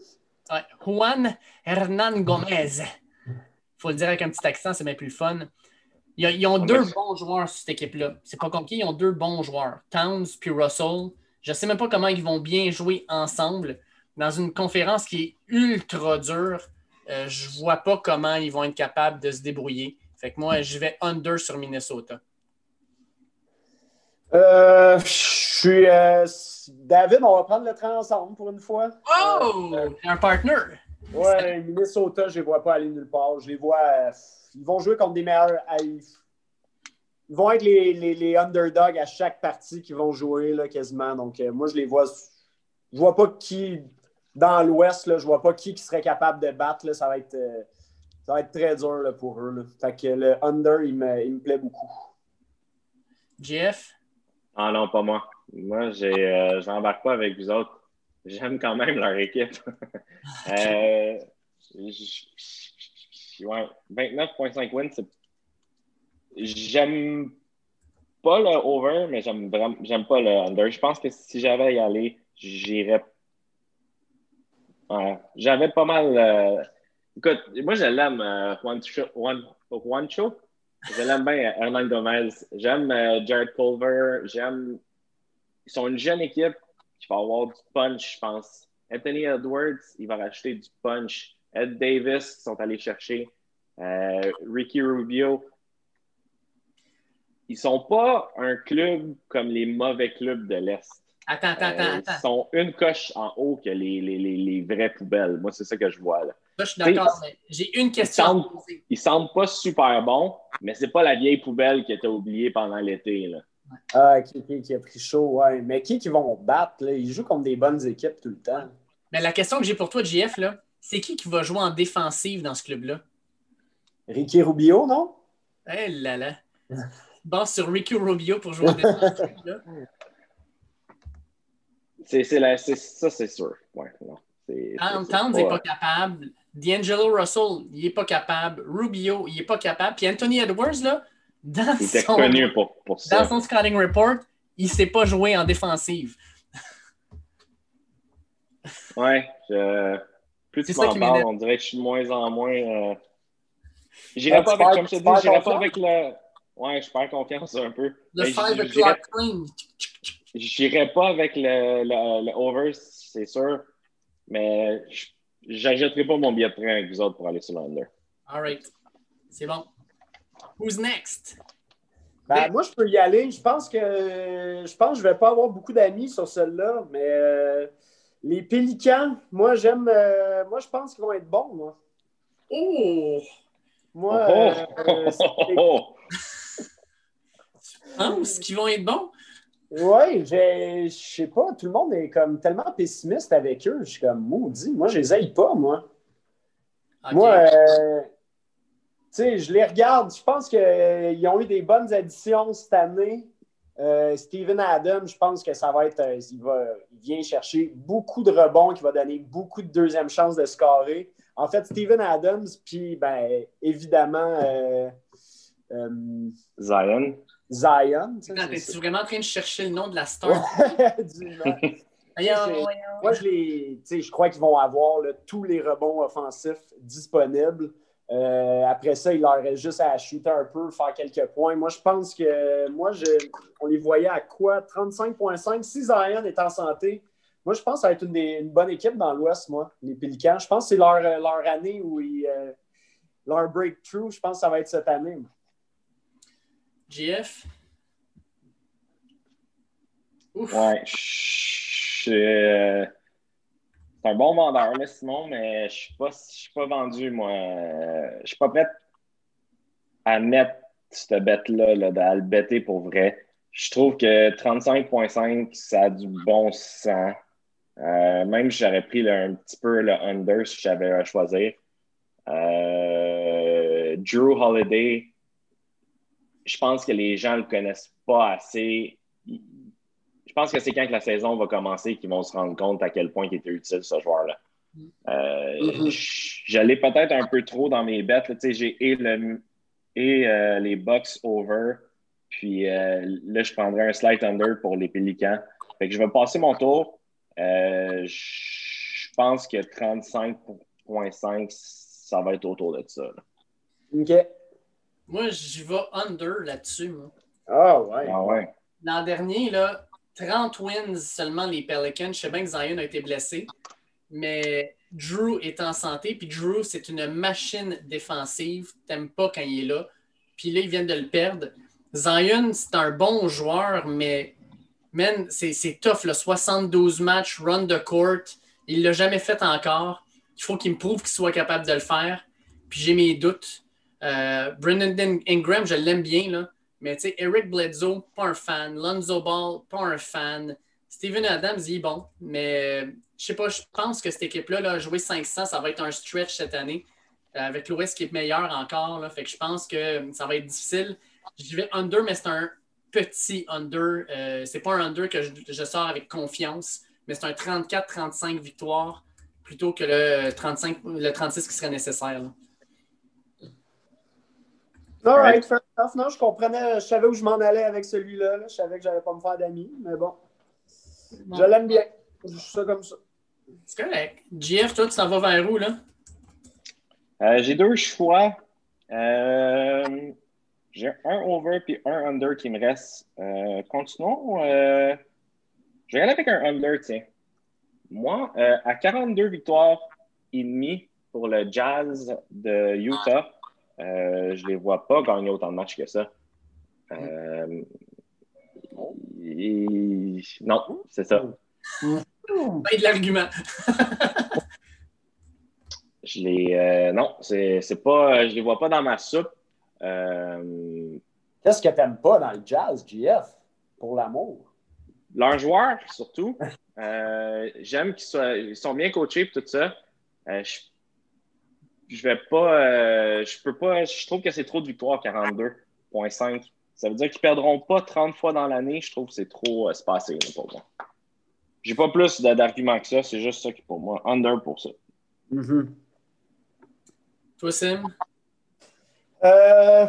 Juan Hernan Gomez. Il faut le dire avec un petit accent, c'est bien plus fun. Ils, ont deux bons joueurs sur cette équipe-là. C'est pas compliqué, ils ont deux bons joueurs. Towns puis Russell. Je ne sais même pas comment ils vont bien jouer ensemble. Dans une conférence qui est ultra dure, euh, je ne vois pas comment ils vont être capables de se débrouiller. Fait que moi, je vais under sur Minnesota. Euh, je suis. Euh, David, on va prendre le train ensemble pour une fois. Oh! Euh, un partner! Ouais, Minnesota, je ne les vois pas aller nulle part. Je les vois. Ils vont jouer contre des meilleurs. Ils vont être les, les, les underdogs à chaque partie qu'ils vont jouer là, quasiment. Donc, moi, je les vois. Je vois pas qui, dans l'Ouest, je vois pas qui, qui serait capable de battre. Là. Ça, va être, ça va être très dur là, pour eux. Là. Fait que le under, il me, il me plaît beaucoup. Jeff? Ah non, pas moi. Moi, j'ai, euh, je n'embarque pas avec vous autres. J'aime quand même leur équipe. euh, ouais, 29,5 wins, c'est... J'aime pas le over, mais j'aime vraiment j'aime pas le under. Je pense que si j'avais à y aller, j'irais. J'avais pas mal. Euh... Écoute, moi je l'aime, euh, Juancho. Je l'aime bien, Hernan Gomez. J'aime euh, Jared Culver. J'aime. Ils sont une jeune équipe qui va avoir du punch, je pense. Anthony Edwards, il va racheter du punch. Ed Davis, ils sont allés chercher. Euh, Ricky Rubio. Ils sont pas un club comme les mauvais clubs de l'Est. Attends, attends, attends, attends. Ils sont une coche en haut que les, les, les, les vraies poubelles. Moi, c'est ça que je vois. Là je suis d'accord, mais j'ai une question. Ils semblent, pas super bons, mais c'est pas la vieille poubelle qui était oubliée pendant l'été. Ah, qui, qui, a pris chaud, ouais. Mais qui qui vont battre? Là? Ils jouent contre des bonnes équipes tout le temps. Mais la question que j'ai pour toi, JF, là, c'est qui qui va jouer en défensive dans ce club-là? Ricky Rubio, non? Eh là là. Bon, sur Ricky Rubio pour jouer en défensive. C'est, ça, c'est sûr. Ouais, non. Towns n'est pas capable. D'Angelo Russell, il n'est pas capable. Rubio, il n'est pas capable. Puis Anthony Edwards, là, dans, son, dans son scouting report, il ne sait pas jouer en défensive. Ouais, plus tu m'en parles, on dirait que je suis de moins en moins. Euh... J'irai pas avec, comme je te dis, j'irai pas avec le. Ouais, je perds confiance un peu. Le 5 o'clock clean. J'irai pas avec le, le, le over, c'est sûr. Mais j'achèterai pas mon billet de train avec vous autres pour aller sur l'Under. All right. C'est bon. Who's next? Ben, moi, je peux y aller. Je pense que je pense que je vais pas avoir beaucoup d'amis sur celle-là, mais euh, les Pélicans, moi, j'aime. Euh, moi, je pense qu'ils vont être bons, moi. Oh! Moi. Oh! Euh, oh! tu penses qu'ils vont être bons? Oui, je sais pas, tout le monde est comme tellement pessimiste avec eux. Je suis comme maudit. Moi, je les aille pas, moi. Moi, euh, tu sais, je les regarde. Je pense qu'ils ont eu des bonnes additions cette année. Euh, Steven Adams, je pense que ça va être. Euh, il, va, il vient chercher beaucoup de rebonds, qui va donner beaucoup de deuxième chance de scorer. En fait, Steven Adams, puis ben, évidemment. Zion. Zion. Es-tu vraiment en train de chercher le nom de la star? Moi, je, les, je crois qu'ils vont avoir tous les rebonds offensifs disponibles. Euh, après ça, il leur reste juste à shooter un peu, faire quelques points. Moi, je pense que moi, je, on les voyait à quoi? 35,5. Si Zion est en santé, moi, je pense que ça va être une, bonne équipe dans l'Ouest, moi, les Pélicans. Je pense que c'est leur, leur, année où ils, euh, leur breakthrough, je pense que ça va être cette année. GF? Ouf. Ouais. Euh, c'est un bon vendeur, là, Simon, mais je ne suis, pas vendu, moi. Je suis pas prêt à mettre cette bête-là, là, à le bêter pour vrai. Je trouve que 35,5, ça a du bon sens. Euh, même si j'aurais pris un petit peu le under si j'avais à choisir. Euh, Drew Holiday, je pense que les gens ne le connaissent pas assez. Je pense que c'est quand que la saison va commencer qu'ils vont se rendre compte à quel point il était utile ce joueur-là. Euh, mm-hmm. J'allais peut-être un peu trop dans mes bêtes. J'ai et, le, et les Bucks over. Puis là, je prendrais un slight under pour les Pélicans. Fait que je vais passer mon tour. Euh, je pense que 35,5, ça va être autour de ça. OK. Moi, j'y vais under là-dessus. Ah ouais. Ah ouais. L'an dernier, là, 30 wins seulement les Pelicans. Je sais bien que Zion a été blessé, mais Drew est en santé. Puis Drew, c'est une machine défensive. T'aimes pas quand il est là. Puis là, ils viennent de le perdre. Zion, c'est un bon joueur, mais man, c'est tough, le 72 matchs, run the court. Il ne l'a jamais fait encore. Il faut qu'il me prouve qu'il soit capable de le faire. Puis j'ai mes doutes. Euh, Brendan Ingram, je l'aime bien, là. Mais tu sais, Eric Bledsoe, pas un fan. Lonzo Ball, pas un fan. Steven Adams, il est bon. Mais je sais pas, je pense que cette équipe-là, là, jouer 500, ça va être un stretch cette année. Euh, avec l'Ouest qui est meilleur encore. Là. Fait que je pense que ça va être difficile. Je vais under, mais c'est un petit under. Euh, c'est pas un under que je, sors avec confiance, mais c'est un 34-35 victoire plutôt que le, 35, le 36 qui serait nécessaire. All right, fair enough. Non, je comprenais, je savais où je m'en allais avec celui-là. Je savais que j'allais pas me faire d'amis, mais bon. Je l'aime bien. Je suis ça comme ça. C'est correct. JF, toi, tu t'en vas vers où, là? Euh, j'ai deux choix. Euh, j'ai un over puis un under qui me reste. Euh, continuons. Euh, je vais aller avec un under, tiens. Moi, euh, à 42 victoires et demi pour le Jazz de Utah, je ne les vois pas gagner autant de matchs que ça. Non, c'est ça. Pas de l'argument. je les. non, c'est pas. Je les vois pas dans ma soupe. Euh, Qu'est-ce que tu n'aimes pas dans le jazz, GF, pour l'amour? Leurs joueurs, surtout. Euh, j'aime qu'ils sont bien coachés et tout ça. Euh, je, je vais pas. je peux pas. Je trouve que c'est trop de victoires, 42,5. Ça veut dire qu'ils ne perdront pas 30 fois dans l'année. Je trouve que c'est trop spacé pour moi. J'ai pas plus d'arguments que ça. C'est juste ça qui pour moi. Under pour ça. Mm-hmm. Toi, Sim? Euh,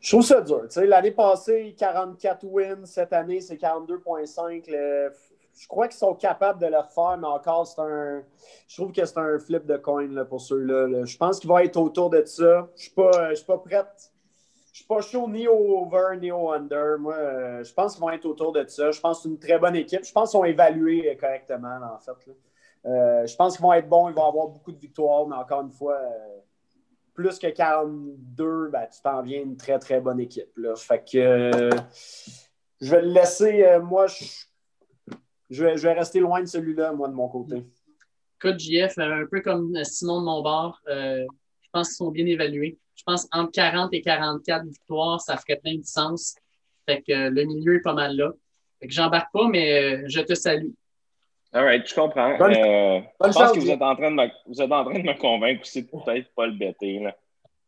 je trouve ça dur. L'année passée, 44 wins. Cette année, c'est 42,5. Je crois qu'ils sont capables de le refaire, mais encore, c'est un. Je trouve que c'est un flip de coin là, pour ceux-là. Je pense qu'ils vont être autour de ça. Je ne suis pas prête. Je suis pas chaud ni au over ni au under. Moi, euh, je pense qu'ils vont être autour de ça. Je pense que c'est une très bonne équipe. Je pense qu'ils sont évalués correctement, en fait. Euh, je pense qu'ils vont être bons, ils vont avoir beaucoup de victoires, mais encore une fois, euh, plus que 42, ben, tu t'en viens une très, très bonne équipe. Là. Fait que euh, je vais le laisser, moi, je, vais, je, vais, rester loin de celui-là, moi, de mon côté. Écoute, JF, un peu comme Simon de Montbard, je pense qu'ils sont bien évalués. Je pense entre 40 et 44 victoires, ça ferait plein de sens. Fait que le milieu est pas mal là. Fait que j'embarque pas, mais je te salue. All right, je comprends. Euh, je pense que vous êtes, en train de me, vous êtes en train de me convaincre aussi de peut-être pas le bêter. Là.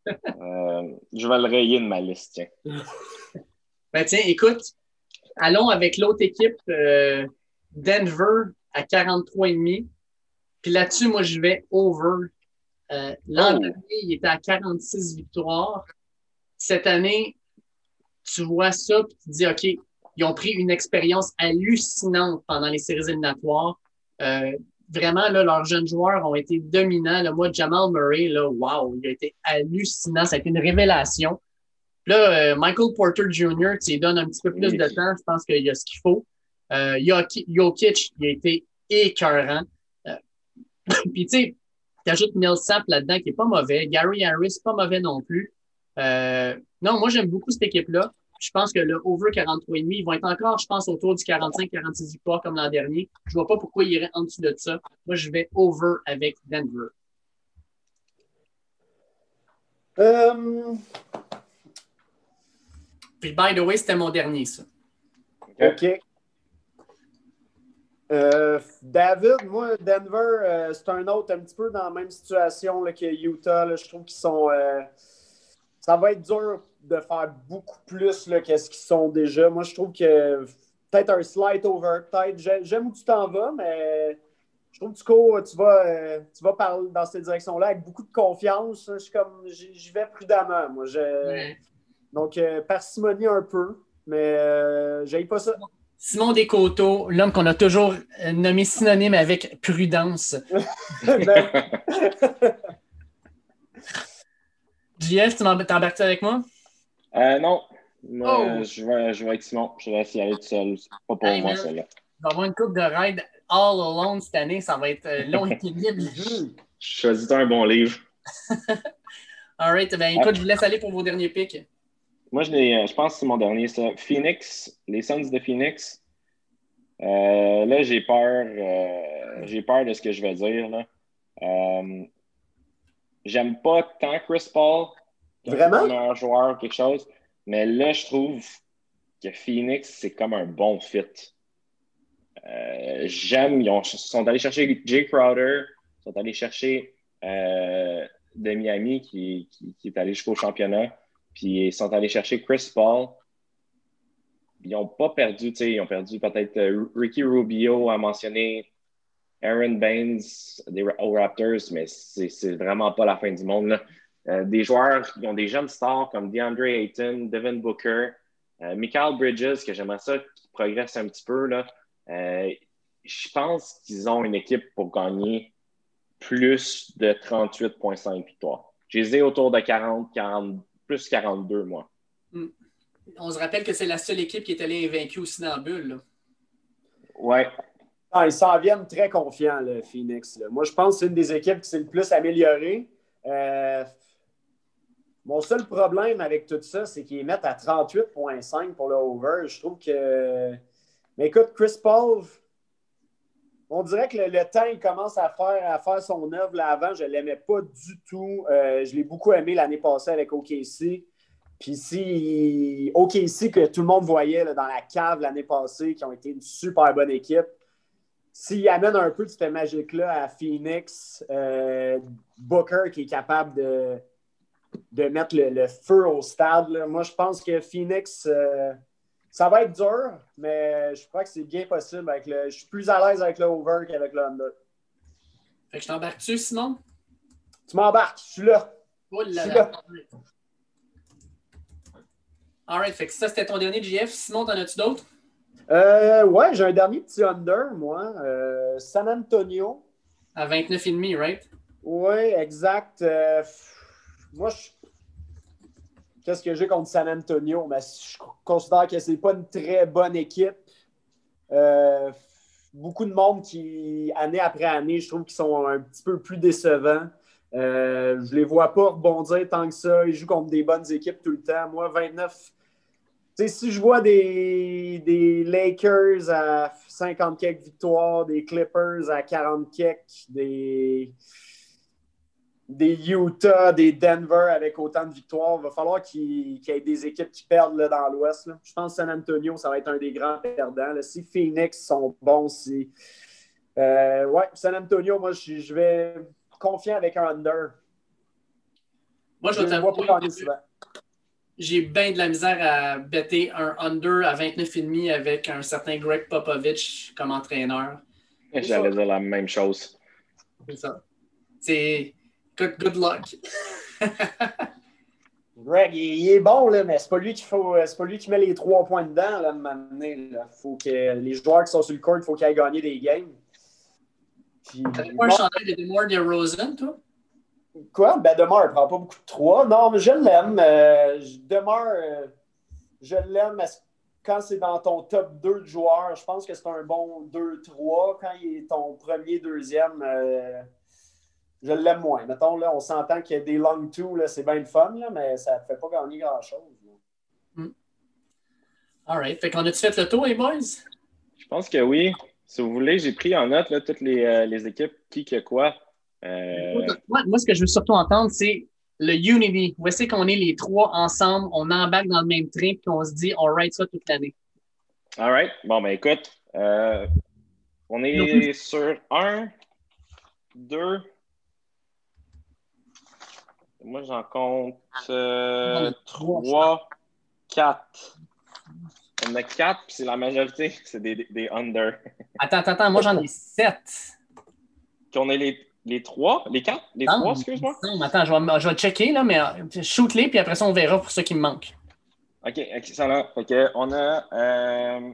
Euh, je vais le rayer de ma liste, tiens. Ben tiens, écoute, allons avec l'autre équipe, euh, Denver à 43,5. Puis là-dessus, moi, je vais over. L'an oh. dernier, il était à 46 victoires. cette année, tu vois ça, puis tu te dis, OK, ils ont pris une expérience hallucinante pendant les séries éliminatoires. Euh, vraiment, là, leurs jeunes joueurs ont été dominants. Le moi, Jamal Murray, là, wow, il a été hallucinant. Ça a été une révélation. Là, euh, Michael Porter Jr., tu lui donnes un petit peu plus de temps. Je pense qu'il y a ce qu'il faut. Euh, Jokic, il a été écœurant. Euh, Puis, tu sais, tu ajoutes Millsap là-dedans qui n'est pas mauvais. Gary Harris, pas mauvais non plus. Euh, non, moi, j'aime beaucoup cette équipe-là. Je pense que le over 43,5, ils vont être encore, je pense, autour du 45-46 victoires comme l'an dernier. Je vois pas pourquoi ils iraient en dessous de ça. Moi, je vais over avec Denver. Euh, Puis, by the way, c'était mon dernier, ça. OK. Euh, David, moi, Denver, euh, c'est un autre un petit peu dans la même situation là, que Utah. là. Je trouve qu'ils sont. euh, ça va être dur de faire beaucoup plus là, que ce qu'ils sont déjà. Moi, je trouve que peut-être un slight over, peut-être. J'ai- J'aime où tu t'en vas, mais je trouve que tu cours, tu vas, tu vas par- dans cette direction-là avec beaucoup de confiance. Je suis comme, j'y vais prudemment. Moi, je- donc parcimonie un peu, mais j'aille pas ça. Simon Descoteaux, l'homme qu'on a toujours euh, nommé synonyme avec prudence. Ben, JF, tu t'embarques avec moi? Euh, non. Moi, Oh. je, vais, je vais avec Simon. Je vais essayer aller tout seul. C'est pas pour Hey, moi, man. ça. Là. On va avoir une coupe de ride all alone cette année. Ça va être euh, long et pénible. hmm. Choisis un bon livre. All right. Ben, écoute, je vous laisse aller pour vos derniers pics. Moi, je, euh, je pense que c'est mon dernier, ça. Phoenix, les Suns de Phoenix. Euh, là, j'ai peur. euh, j'ai peur de ce que je vais dire. Là. Euh, J'aime pas tant Chris Paul. Vraiment? meilleur joueur ou quelque chose. Mais là, je trouve que Phoenix, c'est comme un bon fit. J'aime. Ils ont- sont allés chercher Jay Crowder. Ils sont allés chercher de Miami qui, qui, qui est allé jusqu'au championnat. Puis ils sont allés chercher Chris Paul. Ils n'ont pas perdu, tu sais, ils ont perdu peut-être euh, Ricky Rubio a mentionné Aaron Baines des, aux Raptors, mais c'est vraiment pas la fin du monde. là. Euh, des joueurs qui ont des jeunes stars comme DeAndre Ayton, Devin Booker, euh, Michael Bridges, que j'aimerais ça qui progresse un petit peu. Euh, je pense qu'ils ont une équipe pour gagner plus de 38,5 victoires. Je les ai autour de 40, 40, plus 42, moi. On se rappelle que c'est la seule équipe qui est allée invaincue aussi dans la bulle. Ah, ils s'en viennent très confiants, le Phoenix. là. Moi, je pense que c'est une des équipes qui s'est le plus améliorée. Euh, mon seul problème avec tout ça, c'est qu'ils mettent à 38,5 pour le over. Je trouve que. Mais écoute, Chris Paul, on dirait que le, temps, il commence à faire, à faire son œuvre. Là, avant, je ne l'aimais pas du tout. Euh, je l'ai beaucoup aimé l'année passée avec OKC. Puis si OKC, que tout le monde voyait là, dans la cave l'année passée, qui ont été une super bonne équipe, s'il amène un peu de cette magique-là à Phoenix, euh, Booker qui est capable de, mettre le, le feu au stade, là, moi je pense que Phoenix, euh, ça va être dur, mais je crois que c'est bien possible. Avec le, je suis plus à l'aise avec le over qu'avec le under. Fait que je t'embarque dessus, Simon? Tu m'embarques, je suis là. Oh là Je suis là. là. All right. Fait que ça, c'était ton dernier JF. Simon, t'en as-tu d'autres? Euh, ouais, j'ai un dernier petit under, moi. Euh, San Antonio. À 29,5, right? Oui, exact. Euh, moi, je... qu'est-ce que j'ai contre San Antonio? Mais je considère que c'est pas une très bonne équipe. Euh, beaucoup de monde qui, année après année, je trouve qu'ils sont un petit peu plus décevants. Euh, je les vois pas rebondir tant que ça. Ils jouent contre des bonnes équipes tout le temps. Moi, 29. Tu sais, si je vois des, des Lakers à 50 quelques victoires, des Clippers à 40 quelques, des, des Utah, des Denver avec autant de victoires, il va falloir qu'il y ait des équipes qui perdent là, dans l'Ouest. Je pense que San Antonio, ça va être un des grands perdants. là. Si Phoenix sont bons, si. Euh, ouais, San Antonio, moi, je, je vais confiant avec un under. Moi, je Je vais j'ai bien de la misère à better un under à 29,5 avec un certain Greg Popovich comme entraîneur. J'allais dire la même chose. C'est ça. C'est good, good luck. Greg, il, il est bon, là, mais c'est pas lui qui faut, c'est pas lui qui met les trois points dedans, là, à un moment donné, là. Faut que les joueurs qui sont sur le court, il faut qu'ils aient gagné des games. Puis, T'avais pas un chandail de DeMar DeRozan, toi? quoi? Ben, Demar, il prend pas beaucoup de trois. Non, mais je l'aime. Euh, je- euh, je l'aime quand c'est dans ton top 2 de joueurs. Je pense que c'est un bon 2-3. Quand il est ton premier, deuxième, euh, je l'aime moins. Mettons, là, on s'entend qu'il y a des long two, là, c'est bien le fun, là, mais ça ne fait pas gagner grand-chose. là. All right. Fait qu'on a-tu fait le tour, les boys? Je pense que oui. Si vous voulez, j'ai pris en note là, toutes les, euh, les équipes, qui que quoi. Euh, Moi, moi, ce que je veux surtout entendre, c'est le Unity. Où est-ce qu'on est les trois ensemble, on embarque dans le même train, puis on se dit, on ride ça toute l'année. all right. Bon, ben écoute, euh, on est Donc- sur un, deux. Moi, j'en compte euh, trois, quatre. On a quatre, puis c'est la majorité, c'est des, des, des under. Attends, attends, attends. Moi, j'en ai sept. Qu'on ait les, les trois, les quatre, les Non, trois, excuse-moi? non, Attends, je vais, je vais checker, là, mais euh, shoot-les, puis après ça, on verra pour ceux qui me manquent. OK, excellent. Fait que on a euh,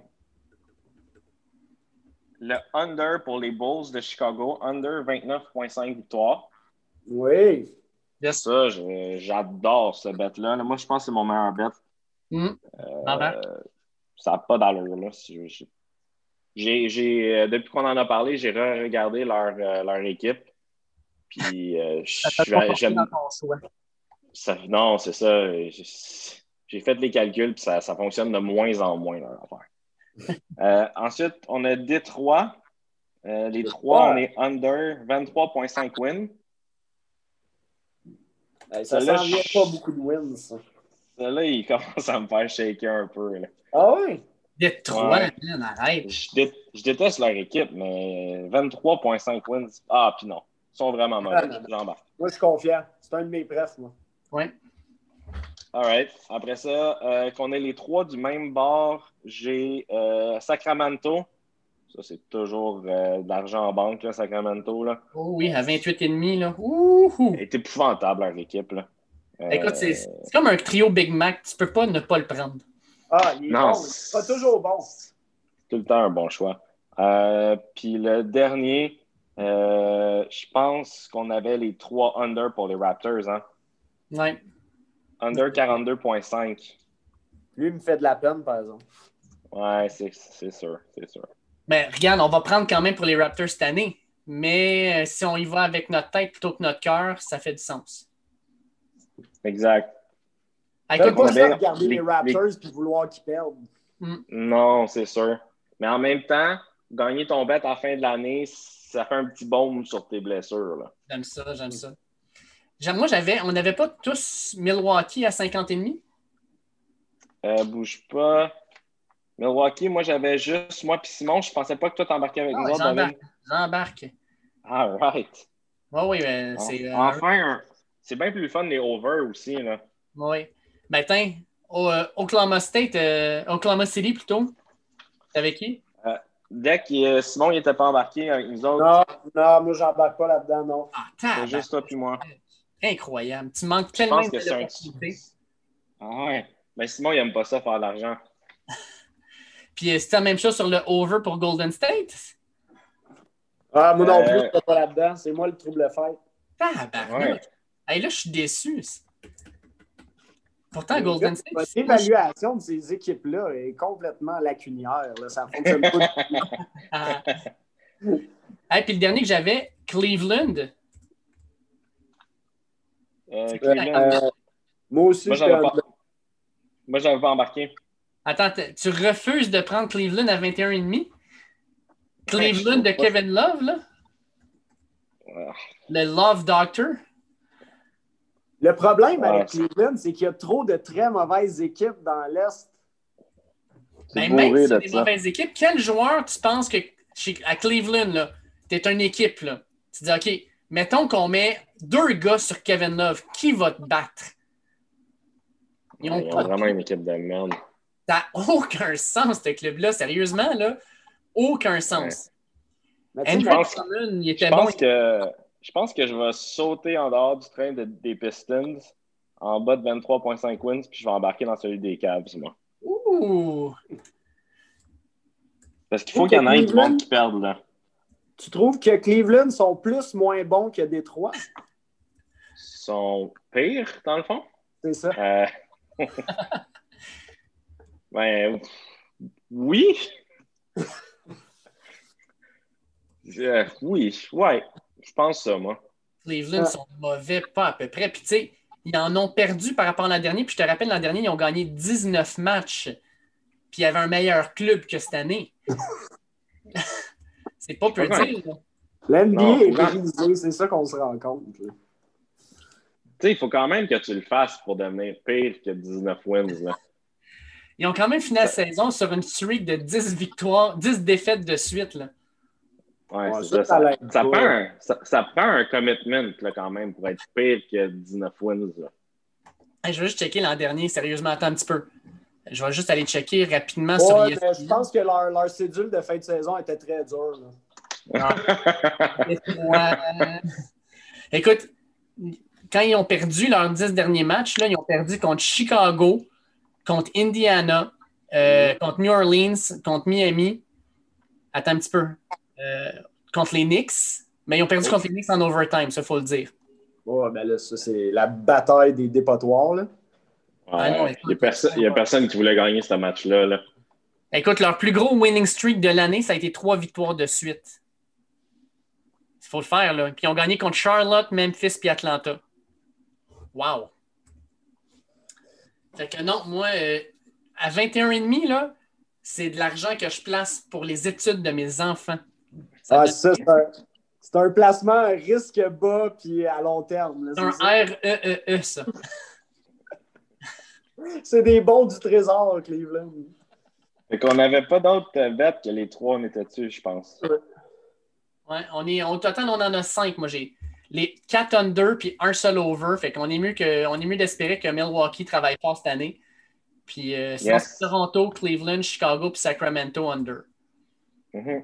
le under pour les Bulls de Chicago, under 29,5 victoires. Oui. Ça, j'adore ce bet-là. Là, Moi, je pense que c'est mon meilleur bet. Hum. Euh, ça n'a pas d'allure. Là. J'ai, j'ai, euh, depuis qu'on en a parlé, j'ai regardé leur, euh, leur équipe. Puis, euh, j'aime. Ça, non, c'est ça. J'ai- fait les calculs, puis ça, ça fonctionne de moins en moins, leur affaire. Euh, ensuite, on a Détroit. Les trois, on est under 23,5 wins. Hey, ça vient je- pas beaucoup de wins. ça. Là, il commence à me faire shaker un peu. là. Ah oui? Détroit, Ouais. man, arrête. Je, dé- je déteste leur équipe, mais 23,5 wins. Ah, puis non. Ils sont vraiment mauvais. Ah. J'embarque. Moi, je suis confiant. C'est un de mes prefs, moi. Ouais. All right. Après ça, euh, qu'on ait les trois du même bord, j'ai euh, Sacramento. Ça, c'est toujours euh, de l'argent en banque, là, Sacramento. Là. Oh oui, à 28,5, là. Ouh! Elle est épouvantable, leur équipe. Là. Euh, Écoute, c'est c'est comme un trio Big Mac. Tu peux pas ne pas le prendre. Ah, il est Non, bon. C'est pas toujours bon. tout le temps un bon choix. Euh, puis le dernier, euh, je pense qu'on avait les trois under pour les Raptors. Hein? Ouais. Under 42,5. Lui, il me fait de la peine, par exemple. Ouais, c'est c'est sûr, c'est sûr. Mais regarde, on va prendre quand même pour les Raptors cette année. Mais euh, si on y va avec notre tête plutôt que notre cœur, ça fait du sens. Exact. On ça avait regarder les, les- Raptors puis vouloir qu'ils perdent. Non, c'est sûr. Mais en même temps, gagner ton bet à la fin de l'année, ça fait un petit baume sur tes blessures. Là. j'aime ça, j'aime ça. Moi, j'avais, on n'avait pas tous Milwaukee à 50,5? Euh, bouge pas. Milwaukee, moi j'avais juste moi puis Simon, je pensais pas que toi t'embarquais avec Ah, nous autres, David. J'embarque. J'embarque. All right. Oui, oui, ben, c'est. euh, Enfin, un- c'est bien plus fun les over aussi. Là. Oui. Ben, tiens, au, euh, Oklahoma State, euh, Oklahoma City plutôt. T'avais qui? Dès que euh, Simon il était pas embarqué avec nous autres, Non, non, moi, j'embarque pas là-dedans, non. Ah, c'est juste toi puis moi. Incroyable. Tu manques tellement pense que c'est un. d'opportunités. Ah ouais. Mais Simon, il aime pas ça faire de l'argent. Puis euh, c'était la même chose sur le over pour Golden State? Ah, moi non Euh, plus, je suis pas là-dedans. C'est moi le trouble fait. Tabarnak. Ouais. Hey, là, je suis déçu. Pourtant, Golden State. c'est- L'évaluation de ces équipes-là est complètement lacunière. Là. Ça fonctionne pas. du tout. Ah. Hey, puis le dernier que j'avais, Cleveland. Euh, C'est Cleveland, Euh, moi aussi, moi, j'avais pas, pas embarqué. Attends, tu refuses de prendre Cleveland à 21,5? Cleveland de Kevin Love, là? Le Love Doctor? Le problème Ouais. avec Cleveland, c'est qu'il y a trop de très mauvaises équipes dans l'Est. C'est Ben, même si c'est de des ça. mauvaises équipes, quel joueur tu penses que chez, à Cleveland, là, t'es une équipe, là? Tu dis, OK, mettons qu'on met deux gars sur Kevin Love, qui va te battre? Ils ont Ils ont pas de vraiment une équipe de merde. Ça n'a aucun sens, ce club-là. Sérieusement, là, aucun sens. Mais Andrew pense- il Je était bon. pense que je pense que je vais sauter en dehors du train de- des Pistons en bas de 23,5 wins, puis je vais embarquer dans celui des Cavs, moi. Ouh! Parce qu'il faut qu'il y en ait du monde qui perdent, là. Tu trouves que Cleveland sont plus moins bons que Détroit? Sont pires, dans le fond? C'est ça. Euh... ben, oui. Euh, oui, ouais. Je pense ça, moi. Cleveland Ah. sont mauvais, pas à peu près. Puis, tu sais, ils en ont perdu par rapport à l'an dernier. Puis, je te rappelle, l'an dernier, ils ont gagné 19 matchs. Puis, il y avait un meilleur club que cette année. C'est pas peu dire. là. L'NBA est brisé, c'est ça qu'on se rend compte. là. Tu sais, il faut quand même que tu le fasses pour devenir pire que 19 wins. Là. Ils ont quand même fini la saison sur une streak de 10 victoires, 10 défaites de suite. Là. Ouais, Ouais, c'est ça, prend un, ça, ça prend un commitment là, quand même pour être pire que 19 wins. Là. Hey, je vais juste checker l'an dernier, sérieusement, attends un petit peu. Je vais juste aller checker rapidement sur mais ESPN. je pense que leur, leur cédule de fin de saison était très dure. Ouais. Écoute, quand ils ont perdu leurs 10 derniers matchs, là, ils ont perdu contre Chicago, contre Indiana, euh, contre New Orleans, contre Miami. Attends un petit peu. Euh, contre les Knicks. Mais ils ont perdu contre les Knicks en overtime, ça, il faut le dire. Ouais, ben là, ça, c'est la bataille des dépotoirs. Là. Ah non, Ouais, écoute, il n'y a, perso- personne qui voulait gagner ce match-là. Là. Écoute, leur plus gros winning streak de l'année, ça a été trois victoires de suite. Il faut le faire, là. Puis ils ont gagné contre Charlotte, Memphis puis Atlanta. Wow! Fait que non, moi, euh, à 21,5, là, c'est de l'argent que je place pour les études de mes enfants. Ça Ah, ça, c'est un, c'est un placement à risque bas puis à long terme. là, c'est un c'est ça. R-E-E-E, ça. C'est des bons du trésor, Cleveland. Fait qu'on n'avait pas d'autres bêtes que les trois, on était dessus, je pense. Ouais, on est, au total, on en a cinq. Moi, j'ai les quatre under puis un seul over. Fait qu'on est mieux que, on est mieux d'espérer que Milwaukee travaille fort cette année. Puis euh, sinon, Yes. c'est Toronto, Cleveland, Chicago puis Sacramento under. Mhm.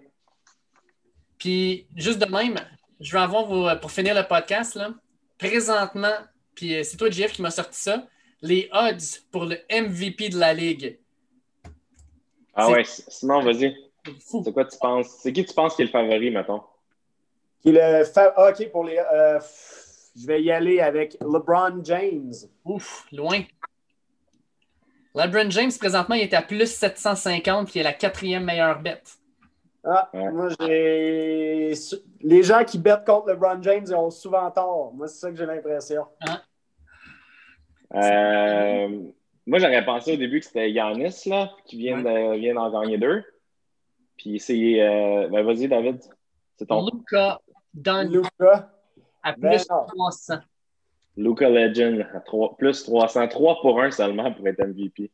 Puis juste de même, je vais avoir vos, pour finir le podcast là, présentement, puis euh, c'est toi Jeff qui m'a sorti ça, les odds pour le MVP de la ligue. Ah ouais, sinon, vas-y. C'est quoi tu penses? C'est qui tu penses qui est le favori, mettons? Qui est le fa- ah, OK, pour les. euh, je vais y aller avec LeBron James. Ouf, loin. LeBron James, présentement, il est à plus 750, puis il est la quatrième meilleure bête. Ah, Ouais. moi, j'ai. Les gens qui bettent contre LeBron James, ils ont souvent tort. Moi, c'est ça que j'ai l'impression. Euh, moi, j'aurais pensé au début que c'était Yanis, là, qui vient de- vient d'en gagner deux. Puis c'est. euh, ben, vas-y, David. C'est ton Luca Doncic Luca. à Ben plus non. 300. Luca Legend, à trois- plus 300. 3 pour 1 seulement pour être MVP.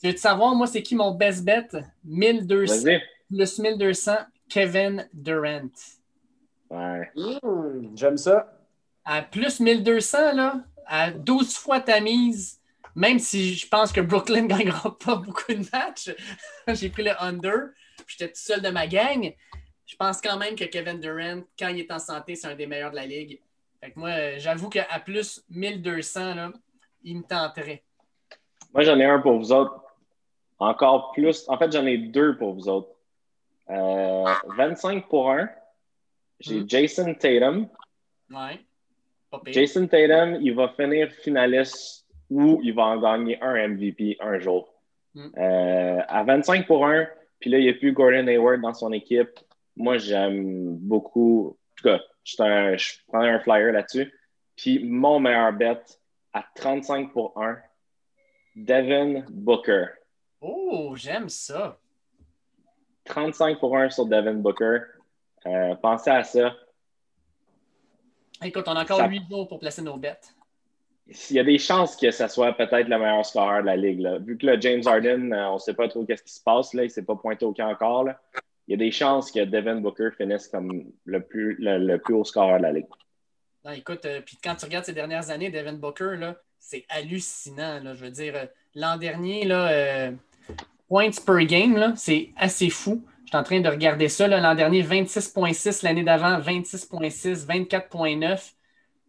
Tu veux savoir, moi, c'est qui mon best bet? 1200 Vas-y. plus 1200, Kevin Durant. Ouais. Hmm, J'aime ça. À plus 1200, là, à 12 fois ta mise, même si je pense que Brooklyn ne gagnera pas beaucoup de matchs, j'ai pris le under, puis j'étais tout seul de ma gang. Je pense quand même que Kevin Durant, quand il est en santé, c'est un des meilleurs de la ligue. Fait que moi, euh, j'avoue qu'à plus 1200, là, il me tenterait. Moi, j'en ai un pour vous autres. Encore plus. En fait, j'en ai deux pour vous autres. Euh, 25 pour 1. J'ai Hmm. Jason Tatum. Ouais. Jason Tatum, il va finir finaliste ou il va en gagner un MVP un jour. Hmm. Euh, à 25 pour 1, puis là, il n'y a plus Gordon Hayward dans son équipe. Moi, j'aime beaucoup. En tout cas, je, un- je prends un flyer là-dessus. Puis mon meilleur bet à 35 pour 1, Devin Booker. Oh, j'aime ça. 35 pour 1 sur Devin Booker. Euh, pensez à ça. Écoute, on a encore Ça- 8 jours pour placer nos bêtes. Il y a des chances que ça soit peut-être le meilleur scoreur de la ligue. là. Vu que le James Harden, euh, on ne sait pas trop qu'est-ce qui se passe. Là. Il ne s'est pas pointé au camp encore. là. Il y a des chances que Devin Booker finisse comme le plus, le, le plus haut scoreur de la ligue. Non, écoute, euh, puis quand tu regardes ces dernières années, Devin Booker, c'est hallucinant. Là, je veux dire, euh, l'an dernier, là, euh, points per game, c'est assez fou. Je suis en train de regarder ça. L'an dernier, 26,6. L'année d'avant, 26,6, 24,9.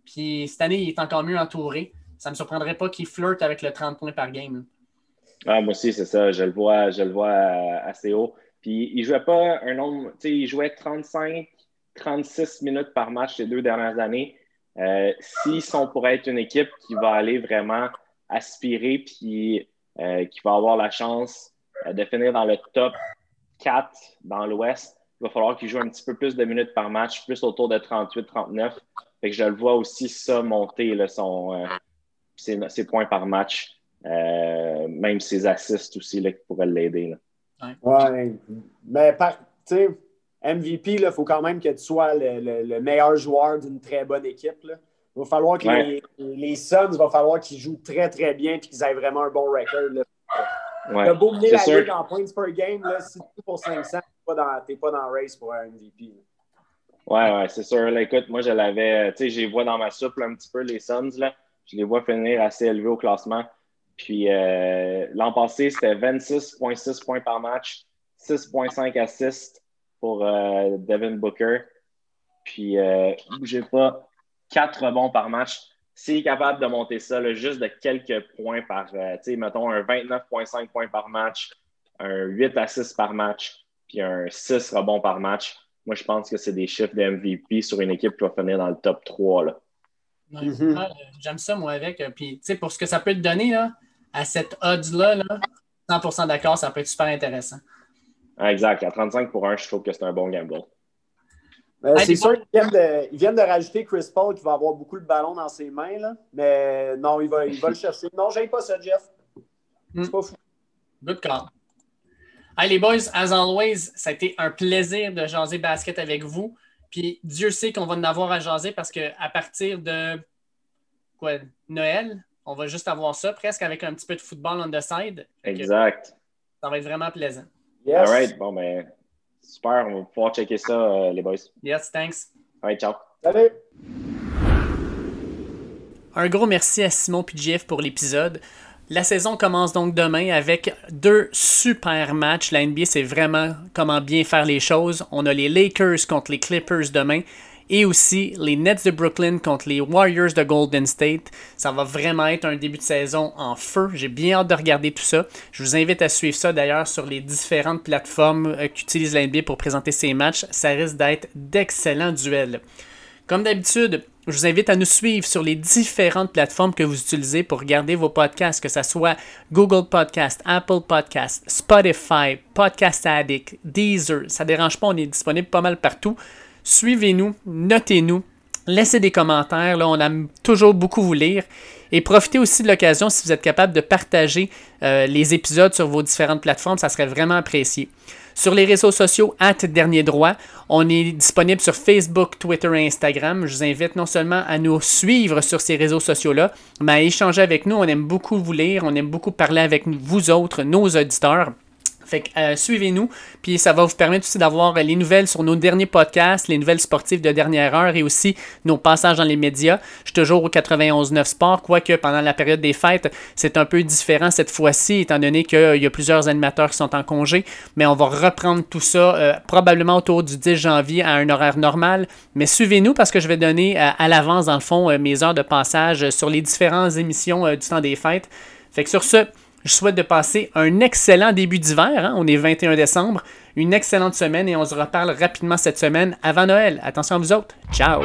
Puis cette année, il est encore mieux entouré. Ça ne me surprendrait pas qu'il flirte avec le 30 points par game. Ah, moi aussi, c'est ça. Je le vois, je le vois assez haut. Puis il jouait pas un nombre, tu sais, il jouait 35, 36 minutes par match les deux dernières années. Euh, S'ils sont pour être une équipe qui va aller vraiment aspirer puis euh, qui va avoir la chance euh, de finir dans le top 4 dans l'Ouest, il va falloir qu'il joue un petit peu plus de minutes par match, plus autour de 38-39. Fait que je le vois aussi ça monter, là, son, euh, ses, points par match, même ses assists aussi là, qui pourraient l'aider. Ouais. Mais tu sais, MVP, il faut quand même que tu sois le, meilleur joueur d'une très bonne équipe. Là. Il va falloir que les, les, Suns, il va falloir qu'ils jouent très, très bien et qu'ils aient vraiment un bon record. Là. Ouais. beau mener la ligue en points per game, là, si tu es pour 500, tu n'es pas, dans le race pour un MVP. Ouais, ouais, c'est sûr. écoute, moi, je l'avais, tu sais, je les vois dans ma soupe un petit peu, les Suns. Là. Je les vois finir assez élevés au classement. Puis euh, l'an passé, c'était 26,6 points par match, 6,5 assists pour euh, Devin Booker. Puis, euh, bougez pas, 4 rebonds par match. S'il est capable de monter ça, juste de quelques points par, euh, tu sais, mettons un 29,5 points par match, un 8 assists par match, puis un 6 rebonds par match, moi, je pense que c'est des chiffres de MVP sur une équipe qui va finir dans le top 3. Là. Mm-hmm. J'aime ça, moi, avec. Puis, tu sais, pour ce que ça peut te donner, là, à cette odds-là, 100% d'accord, ça peut être super intéressant. Ah, exact. À 35 pour 1, je trouve que c'est un bon gamble. Euh, c'est sûr qu'ils viennent, de, rajouter Chris Paul qui va avoir beaucoup de ballon dans ses mains. Là. Mais non, il va, il va le chercher. Non, j'aime pas ça, Jeff. C'est hmm. pas fou. Good call. Hey, les boys, as always, ça a été un plaisir de jaser basket avec vous. Puis Dieu sait qu'on va en avoir à jaser parce qu'à partir de quoi, Noël, on va juste avoir ça presque avec un petit peu de football on the side. Exact. Ça va être vraiment plaisant. Yes. All right. Bon, ben, super. On va pouvoir checker ça, euh, les boys. Yes, thanks. All right, ciao. Salut. Un gros merci à Simon PGF pour l'épisode. La saison commence donc demain avec deux super matchs. La NBA, c'est vraiment comment bien faire les choses. On a les Lakers contre les Clippers demain et aussi les Nets de Brooklyn contre les Warriors de Golden State. Ça va vraiment être un début de saison en feu. J'ai bien hâte de regarder tout ça. Je vous invite à suivre ça d'ailleurs sur les différentes plateformes euh, qu'utilise l'NBA pour présenter ces matchs. Ça risque d'être d'excellents duels. Comme d'habitude, je vous invite à nous suivre sur les différentes plateformes que vous utilisez pour regarder vos podcasts, que ce soit Google Podcast, Apple Podcast, Spotify, Podcast Addict, Deezer. Ça ne dérange pas, on est disponible pas mal partout. Suivez-nous, notez-nous, laissez des commentaires. Là, on aime toujours beaucoup vous lire. Et profitez aussi de l'occasion si vous êtes capable de partager euh, les épisodes sur vos différentes plateformes. Ça serait vraiment apprécié. Sur les réseaux sociaux, at Dernier Droit, on est disponible sur Facebook, Twitter et Instagram. Je vous invite non seulement à nous suivre sur ces réseaux sociaux-là, mais à échanger avec nous. On aime beaucoup vous lire, on aime beaucoup parler avec vous autres, nos auditeurs. Fait que euh, suivez-nous, puis ça va vous permettre aussi d'avoir les nouvelles sur nos derniers podcasts, les nouvelles sportives de dernière heure et aussi nos passages dans les médias. Je suis toujours au 91.9 Sport, quoique pendant la période des fêtes, c'est un peu différent cette fois-ci, étant donné qu'il y a plusieurs animateurs qui sont en congé, mais on va reprendre tout ça euh, probablement autour du 10 janvier à un horaire normal. Mais suivez-nous parce que je vais donner euh, à l'avance, dans le fond, mes heures de passage sur les différentes émissions du temps des fêtes. Fait que sur ce, je souhaite de passer un excellent début d'hiver. Hein. On est 21 décembre. Une excellente semaine et on se reparle rapidement cette semaine avant Noël. Attention à vous autres. Ciao!